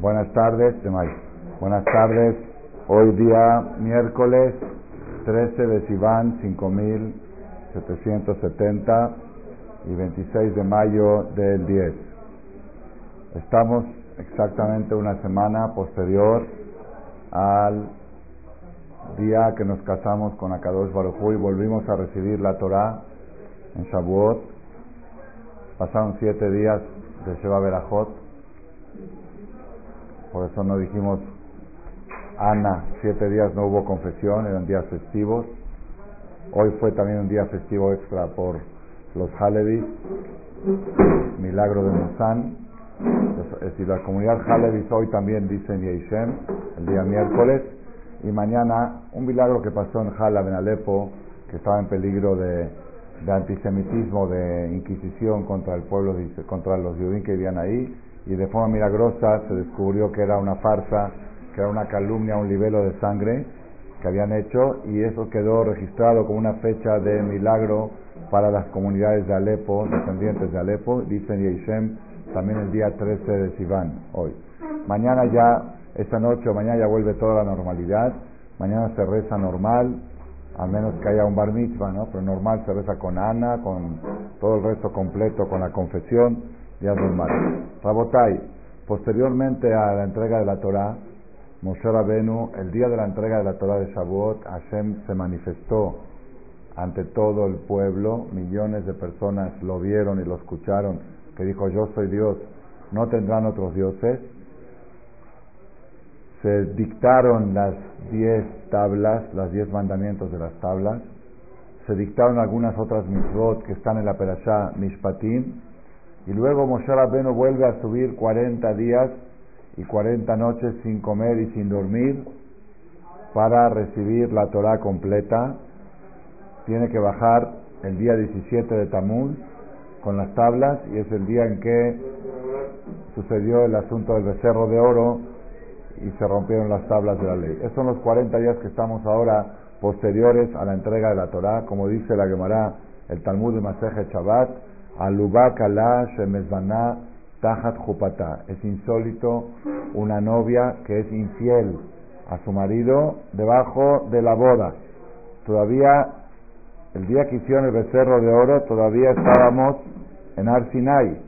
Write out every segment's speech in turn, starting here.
Buenas tardes, Buenas tardes. Hoy día miércoles 13 de Sivan 5770 y 26 de mayo del 10. Estamos exactamente una semana posterior al día que nos casamos con Akadosh Baruj y volvimos a recibir la Torah en Shavuot. Pasaron siete días de Sheba Berajot. Por eso no dijimos Ana, siete días no hubo confesión, eran días festivos. Hoy fue también un día festivo extra por los Halevis, milagro de Musan. Es la comunidad Halevis hoy también dicen Yeishem, el día miércoles. Y mañana un milagro que pasó en Halab, en Alepo, que estaba en peligro de, antisemitismo, de inquisición contra el pueblo, contra los judíos que vivían ahí. Y de forma milagrosa se descubrió que era una farsa que era una calumnia, un libelo de sangre que habían hecho y eso quedó registrado como una fecha de milagro para las comunidades de Alepo, descendientes de Alepo, dicen Yishem, también el día 13 de Sivan, hoy. Mañana ya, esta noche o mañana ya vuelve toda la normalidad, mañana se reza normal, a menos que haya un bar mitzvah, ¿no? Pero normal se reza con Ana, con todo el resto completo, con la confesión, ya es normal. Rabotai, posteriormente a la entrega de la Torah, Moshe Rabenu, el día de la entrega de la Torah de Shavuot, Hashem se manifestó ante todo el pueblo, millones de personas lo vieron y lo escucharon, que dijo, yo soy Dios, no tendrán otros dioses. Se dictaron las diez tablas, las diez mandamientos de las tablas, se dictaron algunas otras mitzvot que están en la Perashá Mishpatim, y luego Moshe Rabenu vuelve a subir 40 días y 40 noches sin comer y sin dormir para recibir la Torah completa. Tiene que bajar el día 17 de Tamuz con las tablas y es el día en que sucedió el asunto del becerro de oro y se rompieron las tablas de la ley. Esos son los 40 días que estamos ahora posteriores a la entrega de la Torah, como dice la Gemara, el Talmud de Maseje Shabbat, Alubak Allah Shemezbaná Tajat Jupata. Es insólito una novia que es infiel a su marido debajo de la boda. Todavía, el día que hicieron el becerro de oro, todavía estábamos en Arsinai.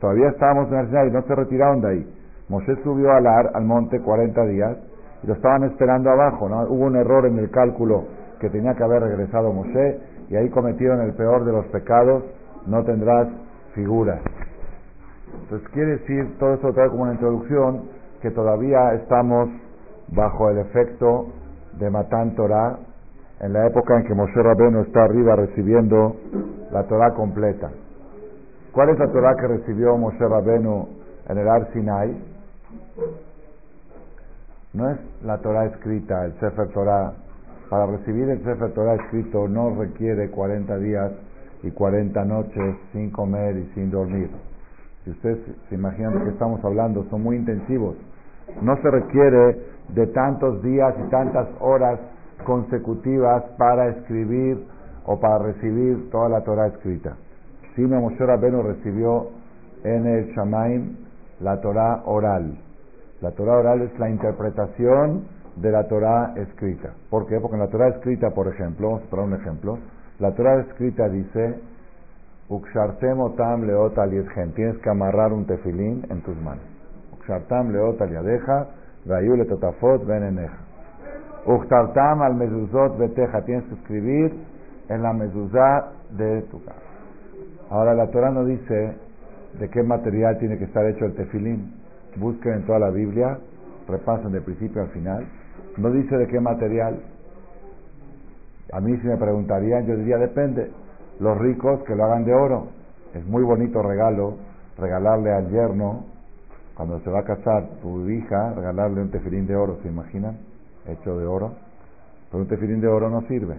Todavía estábamos en Arsinai, no se retiraron de ahí. Moshe subió al, ar, al monte 40 días y lo estaban esperando abajo. ¿no? Hubo un error en el cálculo que tenía que haber regresado Moshe y ahí cometieron el peor de los pecados. No tendrás figuras. Entonces quiere decir, todo esto trae como una introducción, que todavía estamos bajo el efecto de Matán Torah, en la época en que Moshe Rabbeinu está arriba recibiendo la Torah completa. ¿Cuál es la Torah que recibió Moshe Rabbeinu en el Ar Sinai? No es la Torah escrita, el Sefer Torah. Para recibir el Sefer Torah escrito no requiere 40 días y 40 noches sin comer y sin dormir. Si ustedes se imaginan de qué estamos hablando, son muy intensivos. No se requiere de tantos días y tantas horas consecutivas para escribir o para recibir toda la Torah escrita. Sino Moshe Rabbeinu recibió en el Shamaim la Torah oral. La Torah oral es la interpretación de la Torah escrita. ¿Por qué? Porque en la Torah escrita, por ejemplo, vamos a poner un ejemplo, la Torah escrita dice Ukshartem otam leot Tienes que amarrar un tefilín en tus manos. Ukshartam leot al yadeja, le totafot beneneja. Ukshartam al mezuzot beteja. Tienes que escribir en la mezuzá de tu casa. Ahora la Torah no dice de qué material tiene que estar hecho el tefilín. Busquen en toda la Biblia, repasen de principio al final. No dice de qué material. A mí si me preguntarían, yo diría depende los ricos que lo hagan de oro. Es muy bonito regalo regalarle al yerno, cuando se va a casar tu hija, regalarle un tefilín de oro, ¿se imaginan? Hecho de oro. Pero un tefilín de oro no sirve.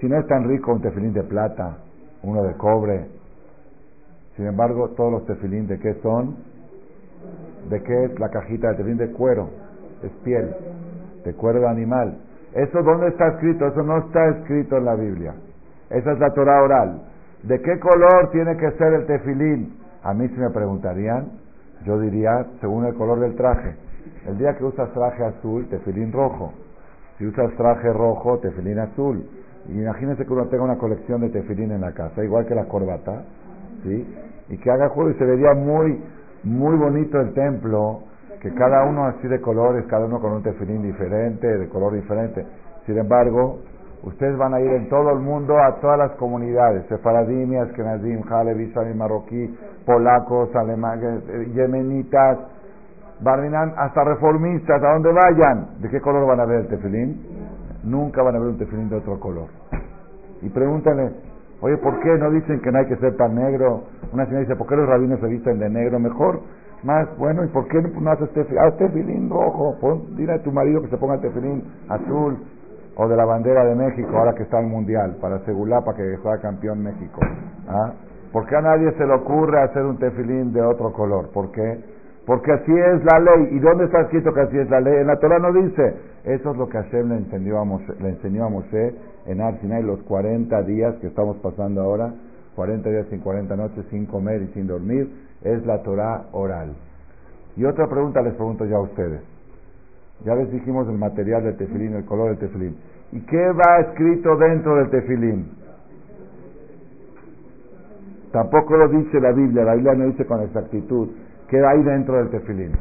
Si no es tan rico, un tefilín de plata, uno de cobre. Sin embargo, todos los tefilín de qué son? ¿De qué es la cajita de tefilín de cuero? Es piel, de cuero de animal. ¿Eso dónde está escrito? Eso no está escrito en la Biblia. Esa es la Torah oral. ¿De qué color tiene que ser el tefilín? A mí si me preguntarían, yo diría según el color del traje. El día que usas traje azul, tefilín rojo. Si usas traje rojo, tefilín azul. Imagínense que uno tenga una colección de tefilín en la casa, igual que la corbata, ¿sí? Y que haga juego y se vería muy, muy bonito el templo, que cada uno así de colores, cada uno con un tefilín diferente, de color diferente. Sin embargo, ustedes van a ir en todo el mundo a todas las comunidades, Sefaradim, Ashkenazim, Halevi, Marroquí, polacos, alemanes, eh, yemenitas, Barminan, hasta reformistas, a donde vayan. ¿De qué color van a ver el tefilín? Nunca van a ver un tefilín de otro color. Y pregúntale, oye, ¿por qué no dicen que no hay que ser tan negro? Una señora dice, ¿por qué los rabinos se visten de negro? Mejor, más, bueno, ¿y por qué no haces tefilín? Haz tefilín rojo, dile a tu marido que se ponga tefilín azul o de la bandera de México, ahora que está el mundial, para para que sea campeón México. ¿Ah? ¿Por qué a nadie se le ocurre hacer un tefilín de otro color? ¿Por qué? Porque así es la ley. ¿Y dónde está escrito que así es la ley? En la Torah no dice. Eso es lo que Hashem le enseñó a Moshe, le enseñó a en Arsinai los 40 días que estamos pasando ahora, 40 días sin 40 noches sin comer y sin dormir, es la Torah oral. Y otra pregunta les pregunto ya a ustedes. Ya les dijimos el material del tefilín, el color del tefilín. ¿Y qué va escrito dentro del tefilín? Tampoco lo dice la Biblia, la Biblia no dice con exactitud ¿Qué hay dentro del tefilín?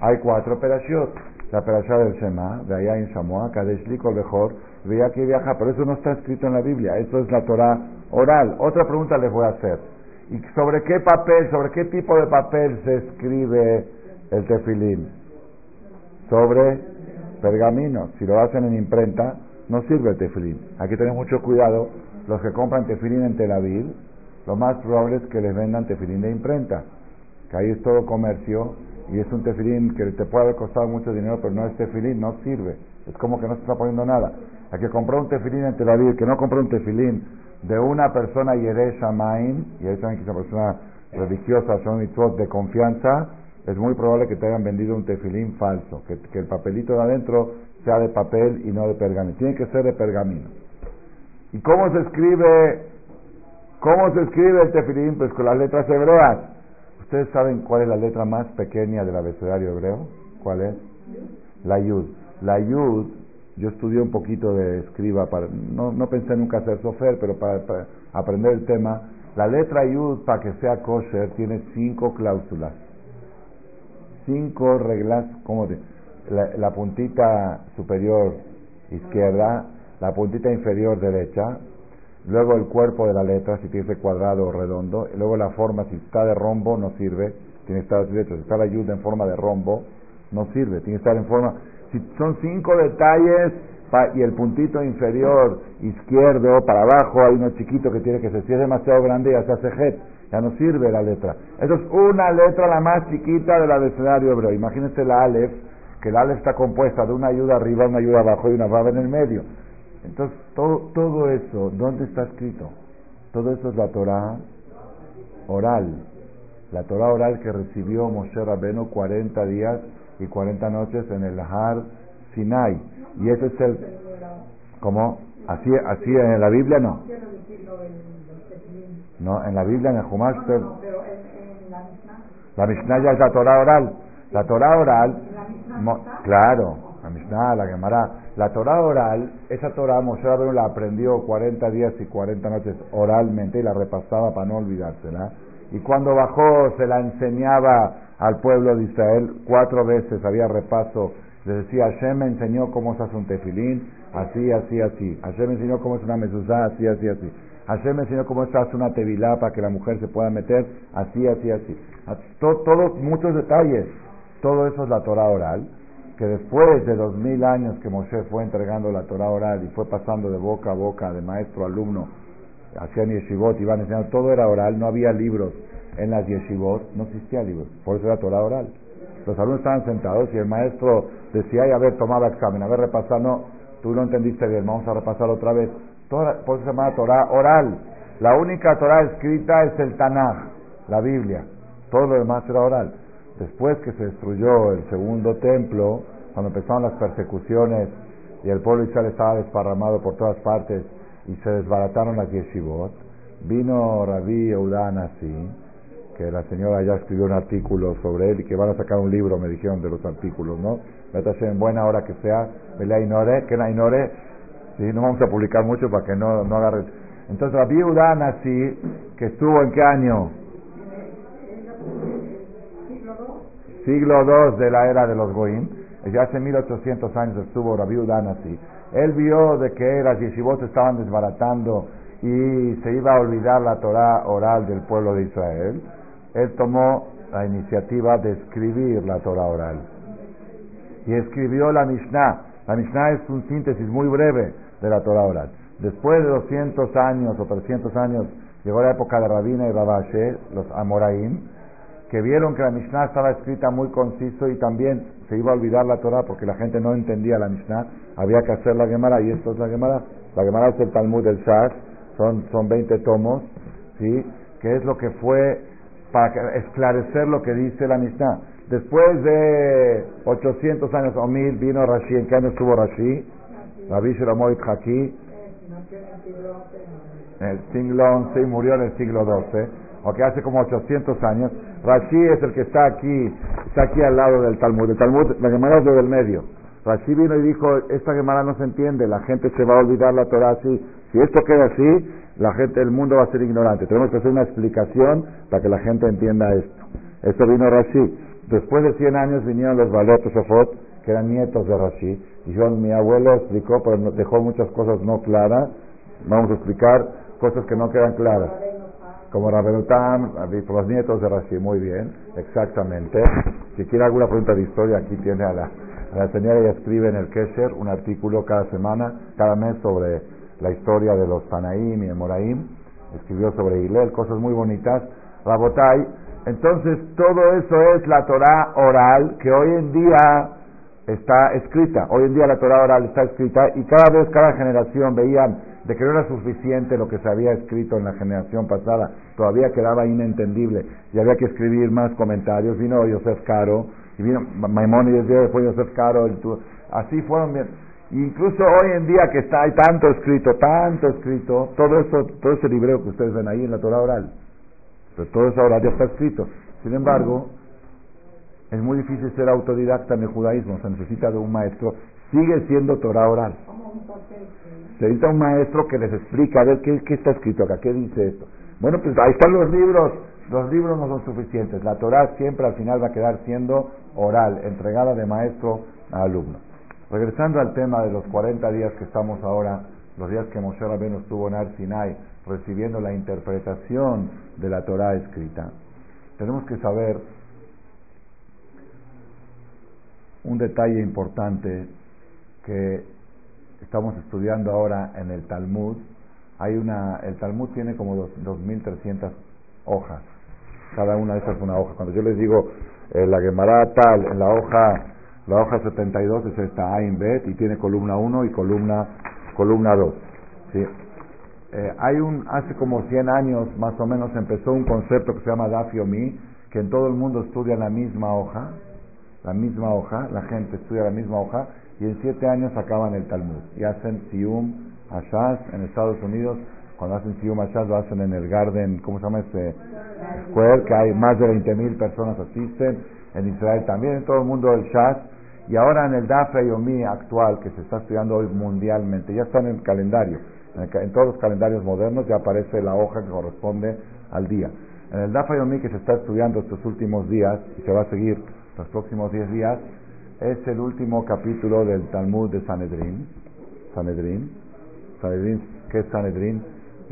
Hay cuatro operaciones. La operación del Shema, de allá en Samoa, Kadesh Liko mejor, veía que viaja, pero eso no está escrito en la Biblia, eso es la Torah oral. Otra pregunta les voy a hacer. ¿Y sobre qué papel, sobre qué tipo de papel se escribe el tefilín? Sobre pergamino. Si lo hacen en imprenta, no sirve el tefilín. Hay que tener mucho cuidado. Los que compran tefilín en Tel Aviv, lo más probable es que les vendan tefilín de imprenta que ahí es todo comercio y es un tefilín que te puede haber costado mucho dinero, pero no es tefilín, no sirve. Es como que no se está poniendo nada. Hay que comprar un tefilín en Tel Aviv, que no compre un tefilín de una persona Yere Shamaim, y ahí también que es una persona religiosa, son de confianza, es muy probable que te hayan vendido un tefilín falso, que, que el papelito de adentro sea de papel y no de pergamino. Tiene que ser de pergamino. ¿Y cómo se escribe? ¿Cómo se escribe el tefilín? Pues con las letras hebreas. ¿Ustedes saben cuál es la letra más pequeña del abecedario hebreo? ¿Cuál es? La yud. La yud, yo estudié un poquito de escriba, para, no, no pensé nunca hacer sofer, pero para, aprender el tema, la letra yud, para que sea kosher, tiene cinco cláusulas. Cinco reglas, ¿cómo de? La, puntita superior izquierda, la puntita inferior derecha, luego el cuerpo de la letra, si tiene cuadrado o redondo, y luego la forma, si está de rombo, no sirve, tiene que estar así Si está la ayuda en forma de rombo, no sirve, tiene que estar en forma. Si son cinco detalles y el puntito inferior izquierdo para abajo hay uno chiquito que tiene que ser, demasiado grande ya se hace jet, ya no sirve la letra. Eso es una letra la más chiquita del abecedario hebreo. Imagínense la Aleph, que la Aleph está compuesta de una ayuda arriba, una ayuda abajo y una raba en el medio. Entonces, todo, todo eso, ¿dónde está escrito? Todo eso es la Torah oral. La Torah oral que recibió Moshe Rabeno 40 días y 40 noches en el Har Sinai. Y ese es el... ¿Cómo? Así, así en la Biblia no. No, en la Biblia, en el Jumash. La Mishnah ya es la Torah oral. La Torah oral, claro, la Mishnah, la Gemara. La Torah oral, esa Torah Moshe Rabbeinu la aprendió 40 días y 40 noches oralmente y la repasaba para no olvidársela. Y cuando bajó se la enseñaba al pueblo de Israel cuatro veces, había repaso. Le decía, Hashem me enseñó cómo se hace un tefilín, así, así, así. Hashem me enseñó cómo es una mezuzá, así, así, así. Hashem me enseñó cómo se hace una tevilá para que la mujer se pueda meter, así, así, así. Todos, muchos detalles. Todo eso es la Torah oral que después de dos mil años que Moshe fue entregando la Torah oral y fue pasando de boca a boca, de maestro a alumno, hacían yeshivot, iban enseñando, todo era oral, no había libros en las yeshivot, no existía libros, por eso era Torah oral. Los alumnos estaban sentados y el maestro decía, ay, haber tomado examen, haber repasado, no, tú no entendiste bien, vamos a repasar otra vez. por eso se llama Torah oral. La única Torah escrita es el Tanaj, la Biblia. Todo lo demás era oral. Después que se destruyó el segundo templo, cuando empezaron las persecuciones y el pueblo Israel estaba desparramado por todas partes y se desbarataron las yeshivot, Vino Rabí Eudán así, que la señora ya escribió un artículo sobre él y que van a sacar un libro, me dijeron, de los artículos, ¿no? en buena hora que sea, la Inore, que la Inore, ¿sí? no vamos a publicar mucho para que no, no agarre. Entonces Rabí Eudán así, que estuvo en qué año? Siglo II de la era de los Goim, ya hace 1800 años estuvo Rabí Eudán así. Él vio de que las yeshivot estaban desbaratando y se iba a olvidar la Torah oral del pueblo de Israel, él tomó la iniciativa de escribir la Torah oral. Y escribió la Mishnah. La Mishnah es un síntesis muy breve de la Torah oral. Después de 200 años o 300 años, llegó la época de Rabina y Rabashe, los Amoraim, que vieron que la Mishnah estaba escrita muy conciso y también se iba a olvidar la Torah porque la gente no entendía la Mishnah. Había que hacer la Gemara y esto es la Gemara. La Gemara es el Talmud del Shas son, son 20 tomos, ¿sí? que es lo que fue para esclarecer lo que dice la Mishnah. Después de 800 años o mil vino Rashi. ¿En qué año estuvo Rashi? Rabbi Shlomo Haki. En el siglo XI murió en el siglo XII. O que hace como 800 años. Rashi es el que está aquí, está aquí al lado del Talmud. El Talmud, la Gemara es lo del medio. Rashi vino y dijo, esta Gemara no se entiende, la gente se va a olvidar la Torah así. Si esto queda así, la gente, el mundo va a ser ignorante. Tenemos que hacer una explicación para que la gente entienda esto. Esto vino Rashi. Después de 100 años vinieron los Balot Sofot, que eran nietos de Rashi. Dijeron, mi abuelo explicó, pero dejó muchas cosas no claras. Vamos a explicar cosas que no quedan claras. Como Rabenutam, los nietos de Rashi. Muy bien, exactamente. Si quiere alguna pregunta de historia, aquí tiene a la, la señora, ella escribe en el Kesher un artículo cada semana, cada mes sobre la historia de los Tanaim y Moraim, escribió sobre Hillel, cosas muy bonitas, Rabotai. Entonces, todo eso es la Torah oral que hoy en día está escrita. Hoy en día la Torah oral está escrita y cada vez, cada generación veían de que no era suficiente lo que se había escrito en la generación pasada, todavía quedaba inentendible y había que escribir más comentarios. Vino Yosef Caro, y vino Maimónides, después Yosef Caro, así fueron bien Incluso hoy en día que está, hay tanto escrito, tanto escrito, todo eso, todo ese libreo que ustedes ven ahí en la Torah oral, pero todo eso ahora ya está escrito. Sin embargo, es muy difícil ser autodidacta en el judaísmo, se necesita de un maestro, sigue siendo Torah oral. Se necesita un maestro que les explica, a ver, ¿qué, qué está escrito acá? ¿Qué dice esto? Bueno, pues ahí están los libros. Los libros no son suficientes. La Torah siempre al final va a quedar siendo oral, entregada de maestro a alumno. Regresando al tema de los 40 días que estamos ahora, los días que Moshe Rabbeinu estuvo en Ar Sinai recibiendo la interpretación de la Torah escrita, tenemos que saber un detalle importante que estamos estudiando ahora en el Talmud. Hay una, el Talmud tiene como 2.300 hojas. Cada una de esas es una hoja. Cuando yo les digo eh, la Gemara tal, en la hoja la hoja 72 es esta Ain Bet y tiene columna 1 y columna, columna 2. ¿sí? Eh, hay un, hace como 100 años más o menos empezó un concepto que se llama Dafiomi, que en todo el mundo estudia la misma hoja, la misma hoja, la gente estudia la misma hoja y en 7 años acaban el Talmud y hacen Sium Ashaz en Estados Unidos. Cuando hacen Ashaz lo hacen en el Garden, ¿cómo se llama ese Square? Que hay más de 20.000 personas asisten. En Israel también, en todo el mundo el Shaz y ahora en el Dafe Yomi actual, que se está estudiando hoy mundialmente, ya está en el calendario, en, todos los calendarios modernos ya aparece la hoja que corresponde al día. En el Dafe Yomi que se está estudiando estos últimos días, y se va a seguir los próximos 10 días, es el último capítulo del Talmud de Sanedrín. Sanedrín. Sanedrín, ¿qué es Sanedrín?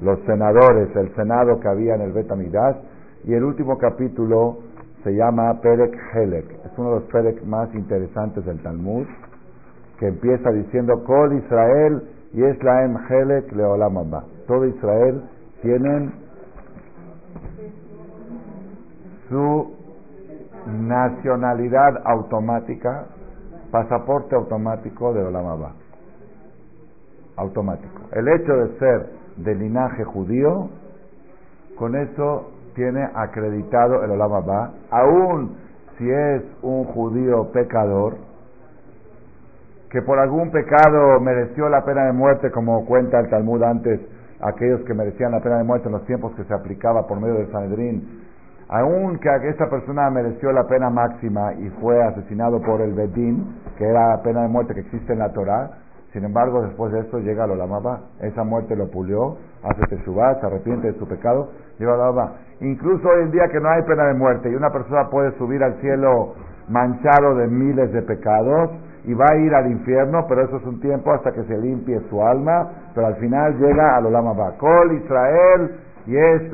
Los senadores, el senado que había en el Betamidash, y el último capítulo se llama Perek Helek. Es uno de los Perek más interesantes del Talmud, que empieza diciendo, Kol Israel y Eslaem Helek Leolam. Todo Israel tienen su nacionalidad automática, pasaporte automático de Olam Abba. Automático. El hecho de ser de linaje judío, con eso tiene acreditado el Olam Abba, aún si es un judío pecador, que por algún pecado mereció la pena de muerte, como cuenta el Talmud antes, aquellos que merecían la pena de muerte en los tiempos que se aplicaba por medio del Sanedrín, aunque esta persona mereció la pena máxima y fue asesinado por el Bedín, que era la pena de muerte que existe en la Torah, sin embargo, después de esto llega la Olamaba, esa muerte lo pulió, hace teshuvah, se arrepiente de su pecado, llega la Olamaba. Incluso hoy en día que no hay pena de muerte y una persona puede subir al cielo manchado de miles de pecados y va a ir al infierno, pero eso es un tiempo hasta que se limpie su alma, pero al final llega al Olamaba. Kol Israel, Yesh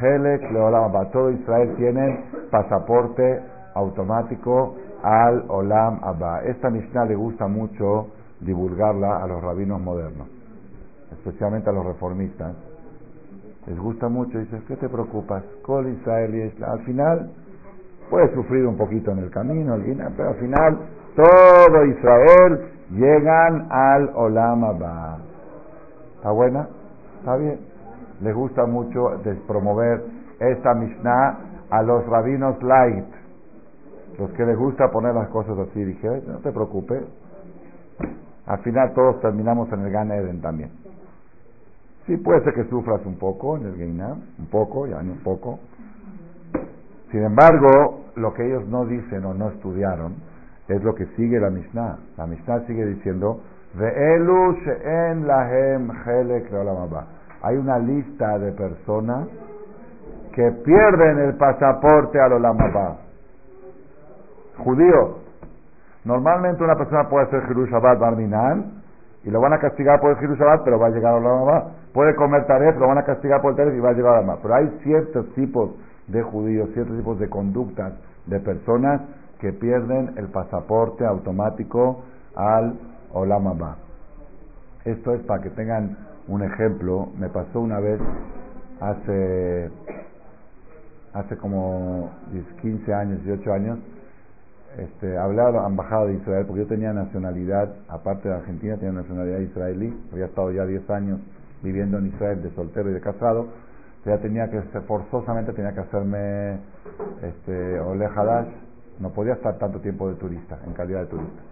Helek Leolamaba. Todo Israel tiene pasaporte automático al Olam Abba. Esta Mishnah le gusta mucho divulgarla a los rabinos modernos, especialmente a los reformistas. Les gusta mucho, dices, ¿qué te preocupas? Col Israel al final puedes sufrir un poquito en el camino, pero al final todo Israel llegan al Olam Abba. ¿Está buena? ¿Está bien? Les gusta mucho promover esta Mishnah a los rabinos light, los que les gusta poner las cosas así. Dije, no te preocupes, al final todos terminamos en el Gan Eden también. Sí, puede ser que sufras un poco en el Geinam, un poco, ya un poco. Sin embargo, lo que ellos no dicen o no estudiaron es lo que sigue la Mishnah. La Mishnah sigue diciendo, Hay una lista de personas que pierden el pasaporte al Olamabá. Judíos, Normalmente una persona puede hacer Hiru Shabbat Barminan y lo van a castigar por el Hiru Shabbat, pero va a llegar a la mamá. Puede comer Taref, lo van a castigar por el Taref y va a llegar a la mamá. Pero hay ciertos tipos de judíos, ciertos tipos de conductas de personas que pierden el pasaporte automático al Olamaba. Esto es para que tengan un ejemplo. Me pasó una vez hace, hace como 15 años, 18 años este, hablé a la embajada de Israel, porque yo tenía nacionalidad, aparte de Argentina, tenía nacionalidad israelí, había estado ya 10 años viviendo en Israel de soltero y de casado, ya tenía que, forzosamente tenía que hacerme este, Ole Hadash, no podía estar tanto tiempo de turista, en calidad de turista.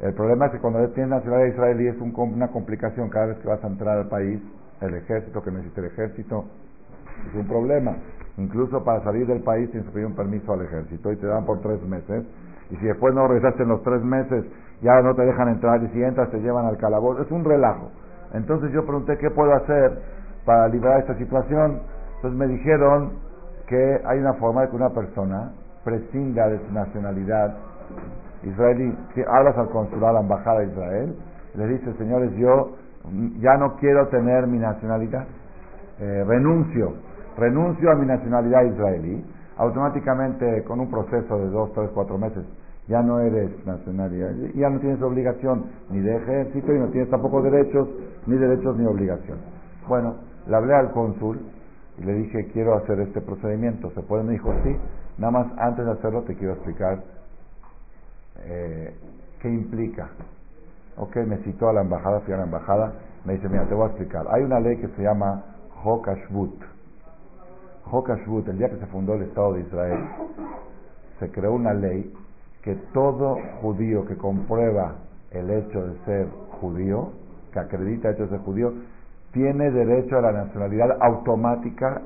El problema es que cuando tienes nacionalidad israelí es una complicación cada vez que vas a entrar al país, el ejército, que necesita el ejército, es un problema. Incluso para salir del país tienes que pedir un permiso al ejército y te dan por tres meses. Y si después no regresaste en los tres meses, ya no te dejan entrar y si entras te llevan al calabozo. Es un relajo. Entonces yo pregunté qué puedo hacer para liberar esta situación. Entonces me dijeron que hay una forma de que una persona prescinda de su nacionalidad israelí. Si hablas al consulado, a la embajada de Israel, le dices, señores, yo ya no quiero tener mi nacionalidad, eh, renuncio renuncio a mi nacionalidad israelí, automáticamente con un proceso de dos, tres, cuatro meses ya no eres nacionalidad, ya no tienes obligación ni de ejército y no tienes tampoco derechos, ni derechos ni obligaciones. Bueno, le hablé al cónsul y le dije, quiero hacer este procedimiento. ¿Se puede? Me dijo, sí. Nada más antes de hacerlo te quiero explicar eh, qué implica. Ok, me citó a la embajada, fui a la embajada, me dice, mira, te voy a explicar. Hay una ley que se llama Hokashbut Hokashvut, el día que se fundó el Estado de Israel, se creó una ley que todo judío que comprueba el hecho de ser judío, que acredita el hecho de ser judío, tiene derecho a la nacionalidad automática,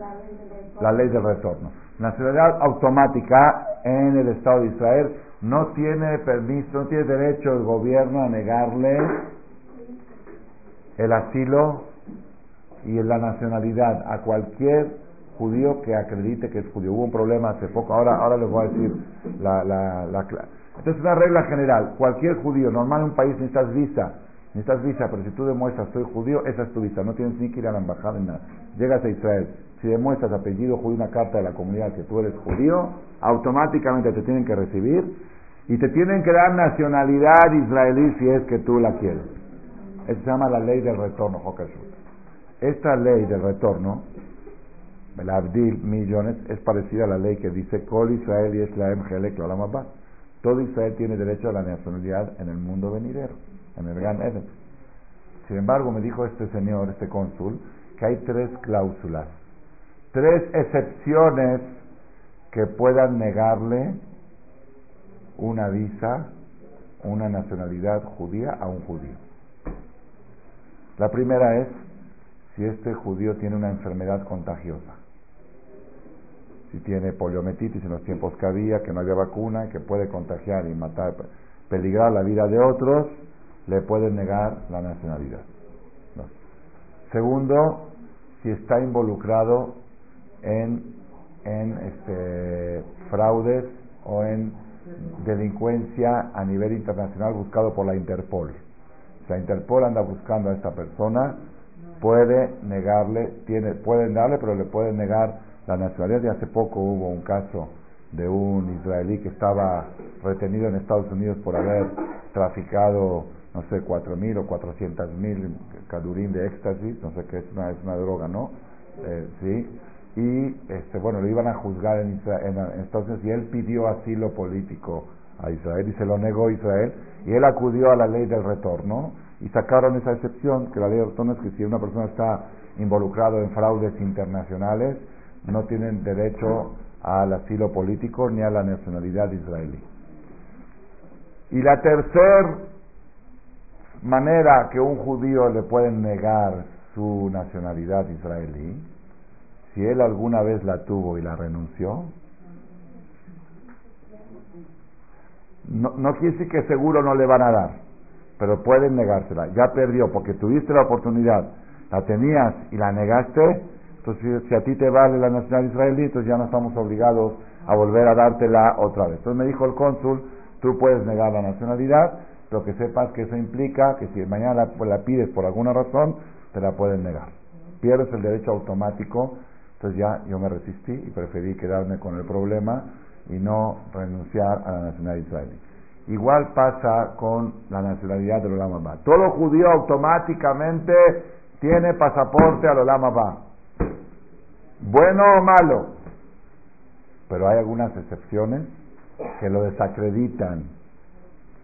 la ley del retorno. Nacionalidad automática en el Estado de Israel no tiene permiso, no tiene derecho el gobierno a negarle el asilo y la nacionalidad a cualquier judío que acredite que es judío. Hubo un problema hace poco, ahora, ahora les voy a decir la, la, la Entonces, una regla general, cualquier judío, normal en un país necesitas visa, necesitas visa, pero si tú demuestras soy judío, esa es tu visa, no tienes ni que ir a la embajada ni nada. Llegas a Israel, si demuestras apellido judío, una carta de la comunidad que tú eres judío, automáticamente te tienen que recibir y te tienen que dar nacionalidad israelí si es que tú la quieres. Eso se llama la ley del retorno, Esta ley del retorno el Abdil millones es parecida a la ley que dice Kol Israel y Islaem Helek Todo Israel tiene derecho a la nacionalidad en el mundo venidero, en el Gan Eden. Sin embargo, me dijo este señor, este cónsul, que hay tres cláusulas, tres excepciones que puedan negarle una visa, una nacionalidad judía a un judío. La primera es si este judío tiene una enfermedad contagiosa. Si tiene poliomielitis en los tiempos que había, que no había vacuna, que puede contagiar y matar, peligrar la vida de otros, le pueden negar la nacionalidad. Segundo, si está involucrado en, en este, fraudes o en delincuencia a nivel internacional buscado por la Interpol. Si la Interpol anda buscando a esta persona, puede negarle, tiene, pueden darle, pero le pueden negar la nacionalidad. Y hace poco hubo un caso de un israelí que estaba retenido en Estados Unidos por haber traficado, no sé, cuatro mil o cuatrocientas mil cadurín de éxtasis, no sé qué es una, es una droga, ¿no? Eh, sí. Y, este, bueno, lo iban a juzgar en, en, en Estados Unidos y él pidió asilo político a Israel y se lo negó Israel y él acudió a la ley del retorno y sacaron esa excepción, que la ley de retorno es que si una persona está involucrado en fraudes internacionales, no tienen derecho al asilo político ni a la nacionalidad israelí. Y la tercera manera que un judío le pueden negar su nacionalidad israelí, si él alguna vez la tuvo y la renunció, no, no quiere decir que seguro no le van a dar, pero pueden negársela. Ya perdió porque tuviste la oportunidad, la tenías y la negaste, entonces si, a ti te vale la nacionalidad israelí, entonces ya no estamos obligados a volver a dártela otra vez. Entonces me dijo el cónsul, tú puedes negar la nacionalidad, pero que sepas que eso implica que si mañana la, la pides por alguna razón, te la pueden negar. Pierdes el derecho automático, entonces ya yo me resistí y preferí quedarme con el problema y no renunciar a la nacionalidad israelí. Igual pasa con la nacionalidad del Olam Abba. Todo judío automáticamente tiene pasaporte al Olam Abba. Bueno o malo. Pero hay algunas excepciones que lo desacreditan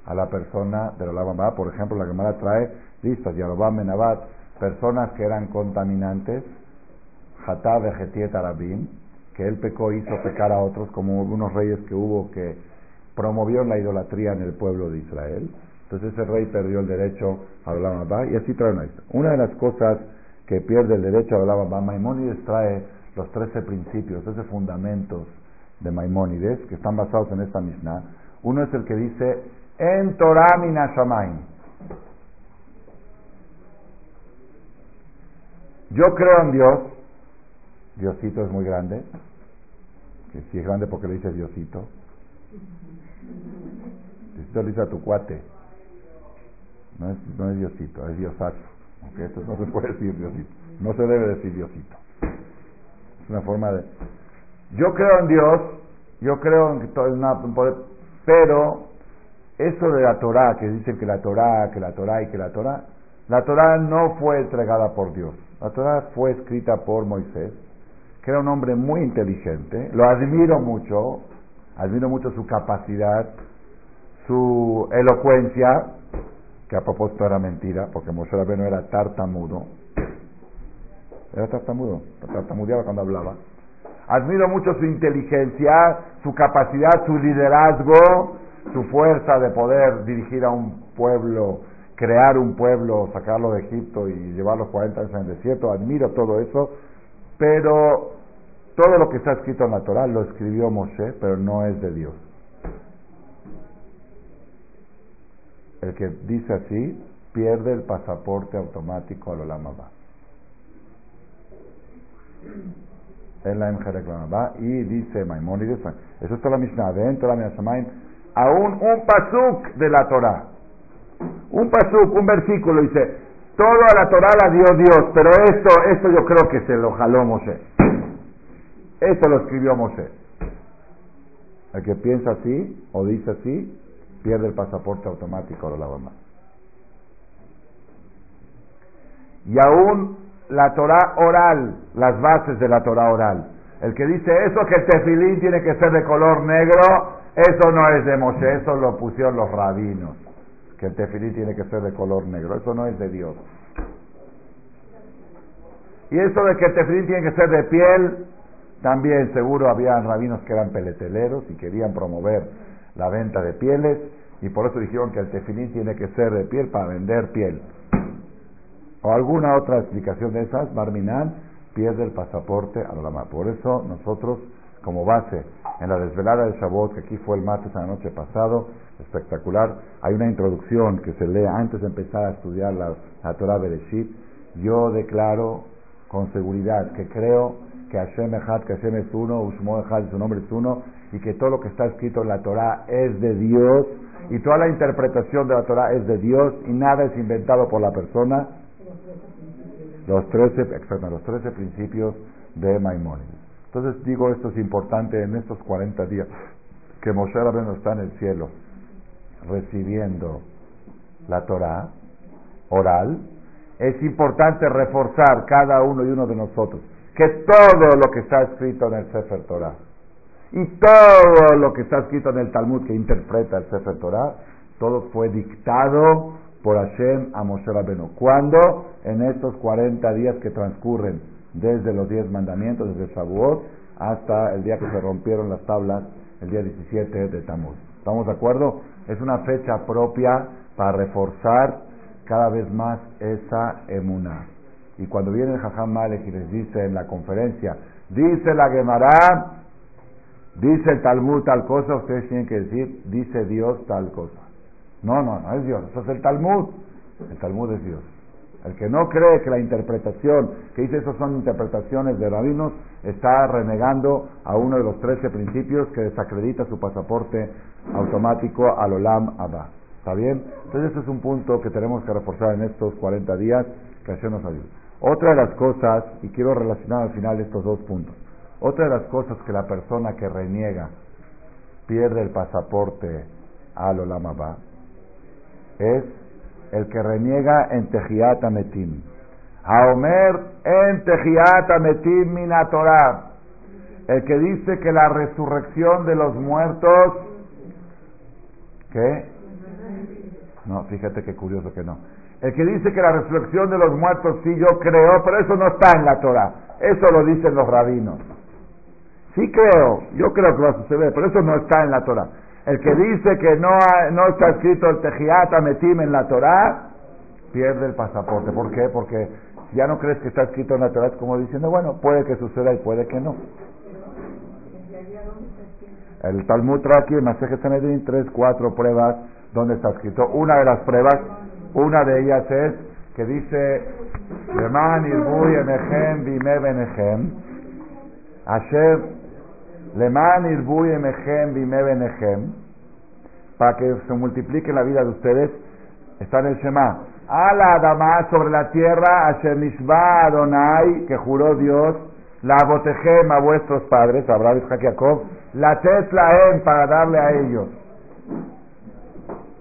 a la persona del Olam Abba. Por ejemplo, la Gemara trae listas, Yarobam Menabat, personas que eran contaminantes, Hatá Vegetiet Arabim, que él pecó, hizo pecar a otros, como unos reyes que hubo que promovieron la idolatría en el pueblo de Israel. Entonces ese rey perdió el derecho a Abba y así trae una Una de las cosas que pierde el derecho a hablar Abba, Maimónides trae los 13 principios, 13 fundamentos de Maimónides que están basados en esta Mishnah. Uno es el que dice, en Torah minashamain. Yo creo en Dios, Diosito es muy grande, que si es grande porque le dice Diosito. Diosito le dice a tu cuate. No es, no es Diosito, es Diosato. Aunque esto no se puede decir Diosito. No se debe decir Diosito. Es una forma de... Yo creo en Dios, yo creo en que todo es una... Pero eso de la Torah, que dicen que la Torah, que la Torah y que la Torah, la Torah no fue entregada por Dios. La Torah fue escrita por Moisés que era un hombre muy inteligente, lo admiro mucho, admiro mucho su capacidad, su elocuencia, que a propósito era mentira, porque Moshe Rabbeinu era tartamudo, era tartamudo, tartamudeaba cuando hablaba. Admiro mucho su inteligencia, su capacidad, su liderazgo, su fuerza de poder dirigir a un pueblo, crear un pueblo, sacarlo de Egipto y llevarlo 40 años en el desierto. Admiro todo eso, pero todo lo que está escrito en la Torah lo escribió Moshe, pero no es de Dios. El que dice así pierde el pasaporte automático al Olamaba. Y dice Maimónides, eso está la Mishnah, dentro de la Mishnah, aún un pasuk de la Torah. Un pasuk, un versículo dice, todo a la Torah la dio Dios, pero esto, esto yo creo que se lo jaló Moshe. Esto lo escribió Moshe. El que piensa así o dice así, pierde el pasaporte automático de la mamá. Y aún la Torah oral, las bases de la Torah oral. El que dice eso que el tefilín tiene que ser de color negro, eso no es de Moshe, eso lo pusieron los rabinos que el tefilí tiene que ser de color negro. Eso no es de Dios. Y eso de que el tefilín tiene que ser de piel, también seguro había rabinos que eran peleteleros y querían promover la venta de pieles y por eso dijeron que el tefilín tiene que ser de piel para vender piel. O alguna otra explicación de esas, Barminan pierde el pasaporte a la. Por eso nosotros, como base, en la desvelada de Shavuot, que aquí fue el martes a la noche pasado, espectacular, hay una introducción que se lee antes de empezar a estudiar la, la Torah Bereshit. Yo declaro con seguridad que creo que Hashem Echad, que Hashem es uno, Ushmo Echad, su nombre es uno, y que todo lo que está escrito en la Torah es de Dios, y toda la interpretación de la Torah es de Dios, y nada es inventado por la persona. Los trece, exacto, los trece principios de Maimónides. Entonces digo, esto es importante en estos 40 días que Moshe Rabbeinu está en el cielo recibiendo la Torah oral, es importante reforzar cada uno y uno de nosotros que todo lo que está escrito en el Sefer Torah y todo lo que está escrito en el Talmud que interpreta el Sefer Torah, todo fue dictado por Hashem a Moshe Rabbeinu. ¿Cuándo? En estos 40 días que transcurren desde los 10 mandamientos, desde Shavuot hasta el día que se rompieron las tablas, el día 17 de Tammuz. ¿Estamos de acuerdo? Es una fecha propia para reforzar cada vez más esa emuná. Y cuando viene el Jajam Malek y les dice en la conferencia, dice la Gemara, dice el Talmud tal cosa, ustedes tienen que decir, dice Dios tal cosa. No, no, no es Dios, eso es el Talmud. El Talmud es Dios. El que no cree que la interpretación, que dice eso son interpretaciones de rabinos, está renegando a uno de los trece principios que desacredita su pasaporte automático al Olam Abba. ¿Está bien? Entonces ese es un punto que tenemos que reforzar en estos 40 días que Hashem nos ayude. Otra de las cosas, y quiero relacionar al final estos dos puntos, otra de las cosas que la persona que reniega pierde el pasaporte al Olam Abba es el que reniega en Tejiat Ametim. Aomer en Tejiat Ametim Minatorah. El que dice que la resurrección de los muertos. ¿Qué? No, fíjate qué curioso que no. El que dice que la resurrección de los muertos sí yo creo, pero eso no está en la Torah. Eso lo dicen los rabinos. Sí creo, yo creo que va a suceder, pero eso no está en la Torah. El que dice que no, está escrito el Tejiat Ametim en la Torah, pierde el pasaporte. ¿Por qué? Porque ya no crees que está escrito en la Torah, es como diciendo, bueno, puede que suceda y puede que no. El Talmud trae aquí en Masejet Sanedrin tres, cuatro pruebas donde está escrito. Una de las pruebas, una de ellas es que dice, Leman irbuy emechem bime benechem, Asher, Leman benechem, para que se multiplique la vida de ustedes, está en el Shema. Ala Adamá sobre la tierra, Asher Nishba Adonai, que juró Dios, la abotejem a vuestros padres, Abraham, Isaac Jacob, la teslaem para darle a ellos.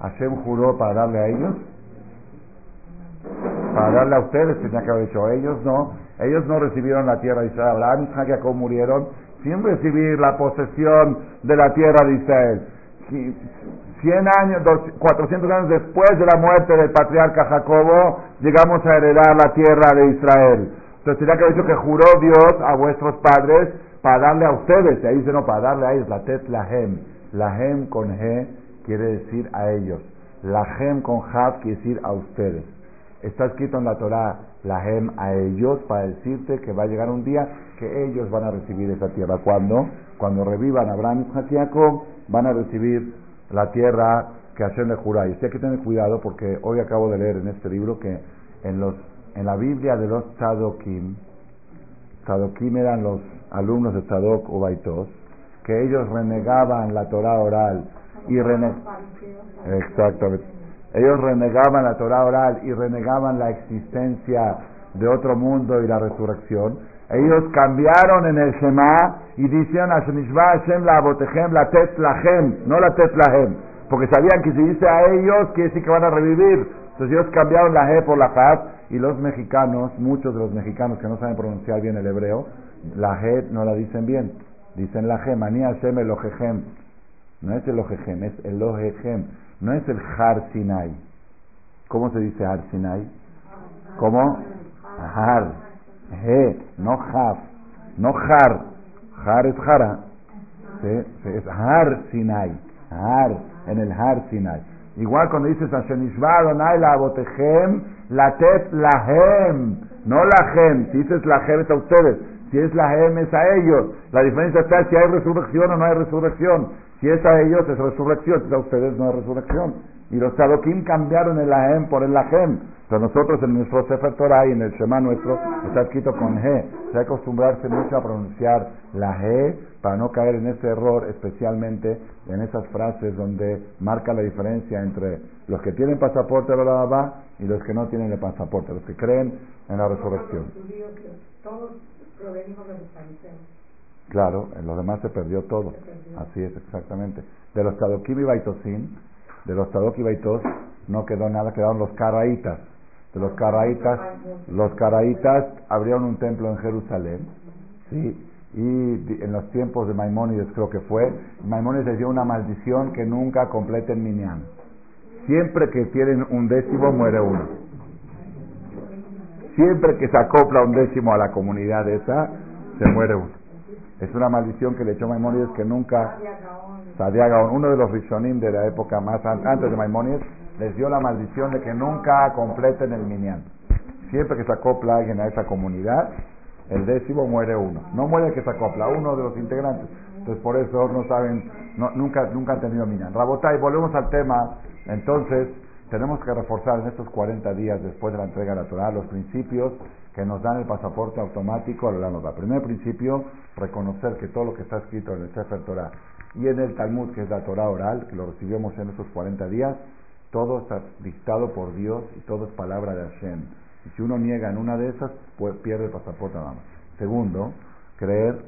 Hashem juró para darle a ellos. Para darle a ustedes, tenía que haber dicho, ellos no. Ellos no recibieron la tierra Israel. Abraham, Isaac Jacob murieron sin recibir la posesión de la tierra de Israel. 100 años, 400 años después de la muerte del patriarca Jacobo, llegamos a heredar la tierra de Israel. Entonces tenía que haber dicho que juró Dios a vuestros padres para darle a ustedes. Y ahí dice, no, para darle a ellos, la tet lahem. Lahem con G quiere decir a ellos. Lahem con Jav quiere decir a ustedes. Está escrito en la Torah, Lahem a ellos, para decirte que va a llegar un día que ellos van a recibir esa tierra. ¿Cuándo? Cuando revivan Abraham y Jacob, van a recibir la tierra que Hashem le jura. Y hay que tener cuidado porque hoy acabo de leer en este libro que en los en la Biblia de los Tzadokim, Tzadokim eran los alumnos de Tzadok o Baitos, que ellos renegaban la Torah oral y renegaban, exactamente, ellos renegaban la Torah oral y renegaban la existencia de otro mundo y la resurrección. Ellos cambiaron en el Shema y dicen Hashem la abotejem la tet no la tet porque sabían que si dice a ellos quiere decir que van a revivir. Entonces ellos cambiaron la G por la Jaf y los mexicanos, muchos de los mexicanos que no saben pronunciar bien el hebreo, la G no la dicen bien. Dicen la G, manía Hashem Elohejem. No es Elohejem, es Elohejem. No es el Har Sinai. ¿Cómo se dice Har Sinai? ¿Cómo? Har. G, no Haf. No Har. Har es Jara. Es Har Sinai. Har, en el Har Sinai. Igual cuando dices la abotejem, La tet no. Si dices es a ustedes. Si es es a ellos. La diferencia está si hay resurrección o no hay resurrección. Si es a ellos es resurrección, si es a ustedes no hay resurrección. Y los Sadokim cambiaron el Lahem por el Lahem. Pero nosotros en nuestro Sefer Torah y en el Shema nuestro está escrito con G. Se que acostumbrarse mucho a pronunciar la G para no caer en ese error, especialmente en esas frases donde marca la diferencia entre los que tienen pasaporte de la y los que no tienen el pasaporte, los que creen en la resurrección. Todos provenimos de los Claro, en los demás se perdió todo. Así es, exactamente. De los Sadokim y Baitosim, de los Baitos, no quedó nada, quedaron los Caraitas. De los Caraitas, los Caraitas abrieron un templo en Jerusalén, ¿sí? y en los tiempos de Maimónides creo que fue, Maimónides les dio una maldición que nunca completen Minyan. Siempre que tienen un décimo muere uno. Siempre que se acopla un décimo a la comunidad esa, se muere uno. Es una maldición que le echó Maimónides que nunca Sadia Gaon, uno de los Rishonim de la época más antes de Maimónides, les dio la maldición de que nunca completen el minyan. Siempre que se acopla alguien a esa comunidad, el décimo muere uno. No muere que se acopla, uno de los integrantes. Entonces por eso no saben, nunca, nunca han tenido minyan. Rabotay, volvemos al tema. Entonces, tenemos que reforzar en estos 40 días después de la entrega natural los principios que nos dan el pasaporte automático a la nota. Primer principio, reconocer que todo lo que está escrito en el Sefer Torah y en el Talmud, que es la Torah oral, que lo recibimos en esos 40 días, todo está dictado por Dios y todo es palabra de Hashem. Y si uno niega en una de esas, pues pierde el pasaporte nada más. Segundo, creer.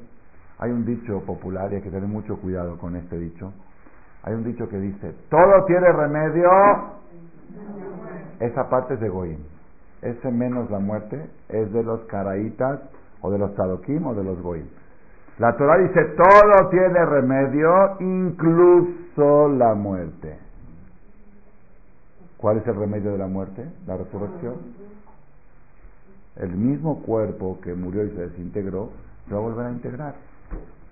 Hay un dicho popular y hay que tener mucho cuidado con este dicho. Hay un dicho que dice, todo tiene remedio. Esa parte es de Goim. Ese menos la muerte es de los caraitas o de los sadokim o de los goim. La Torah dice todo tiene remedio, incluso la muerte. ¿Cuál es el remedio de la muerte? La resurrección. El mismo cuerpo que murió y se desintegró se va a volver a integrar.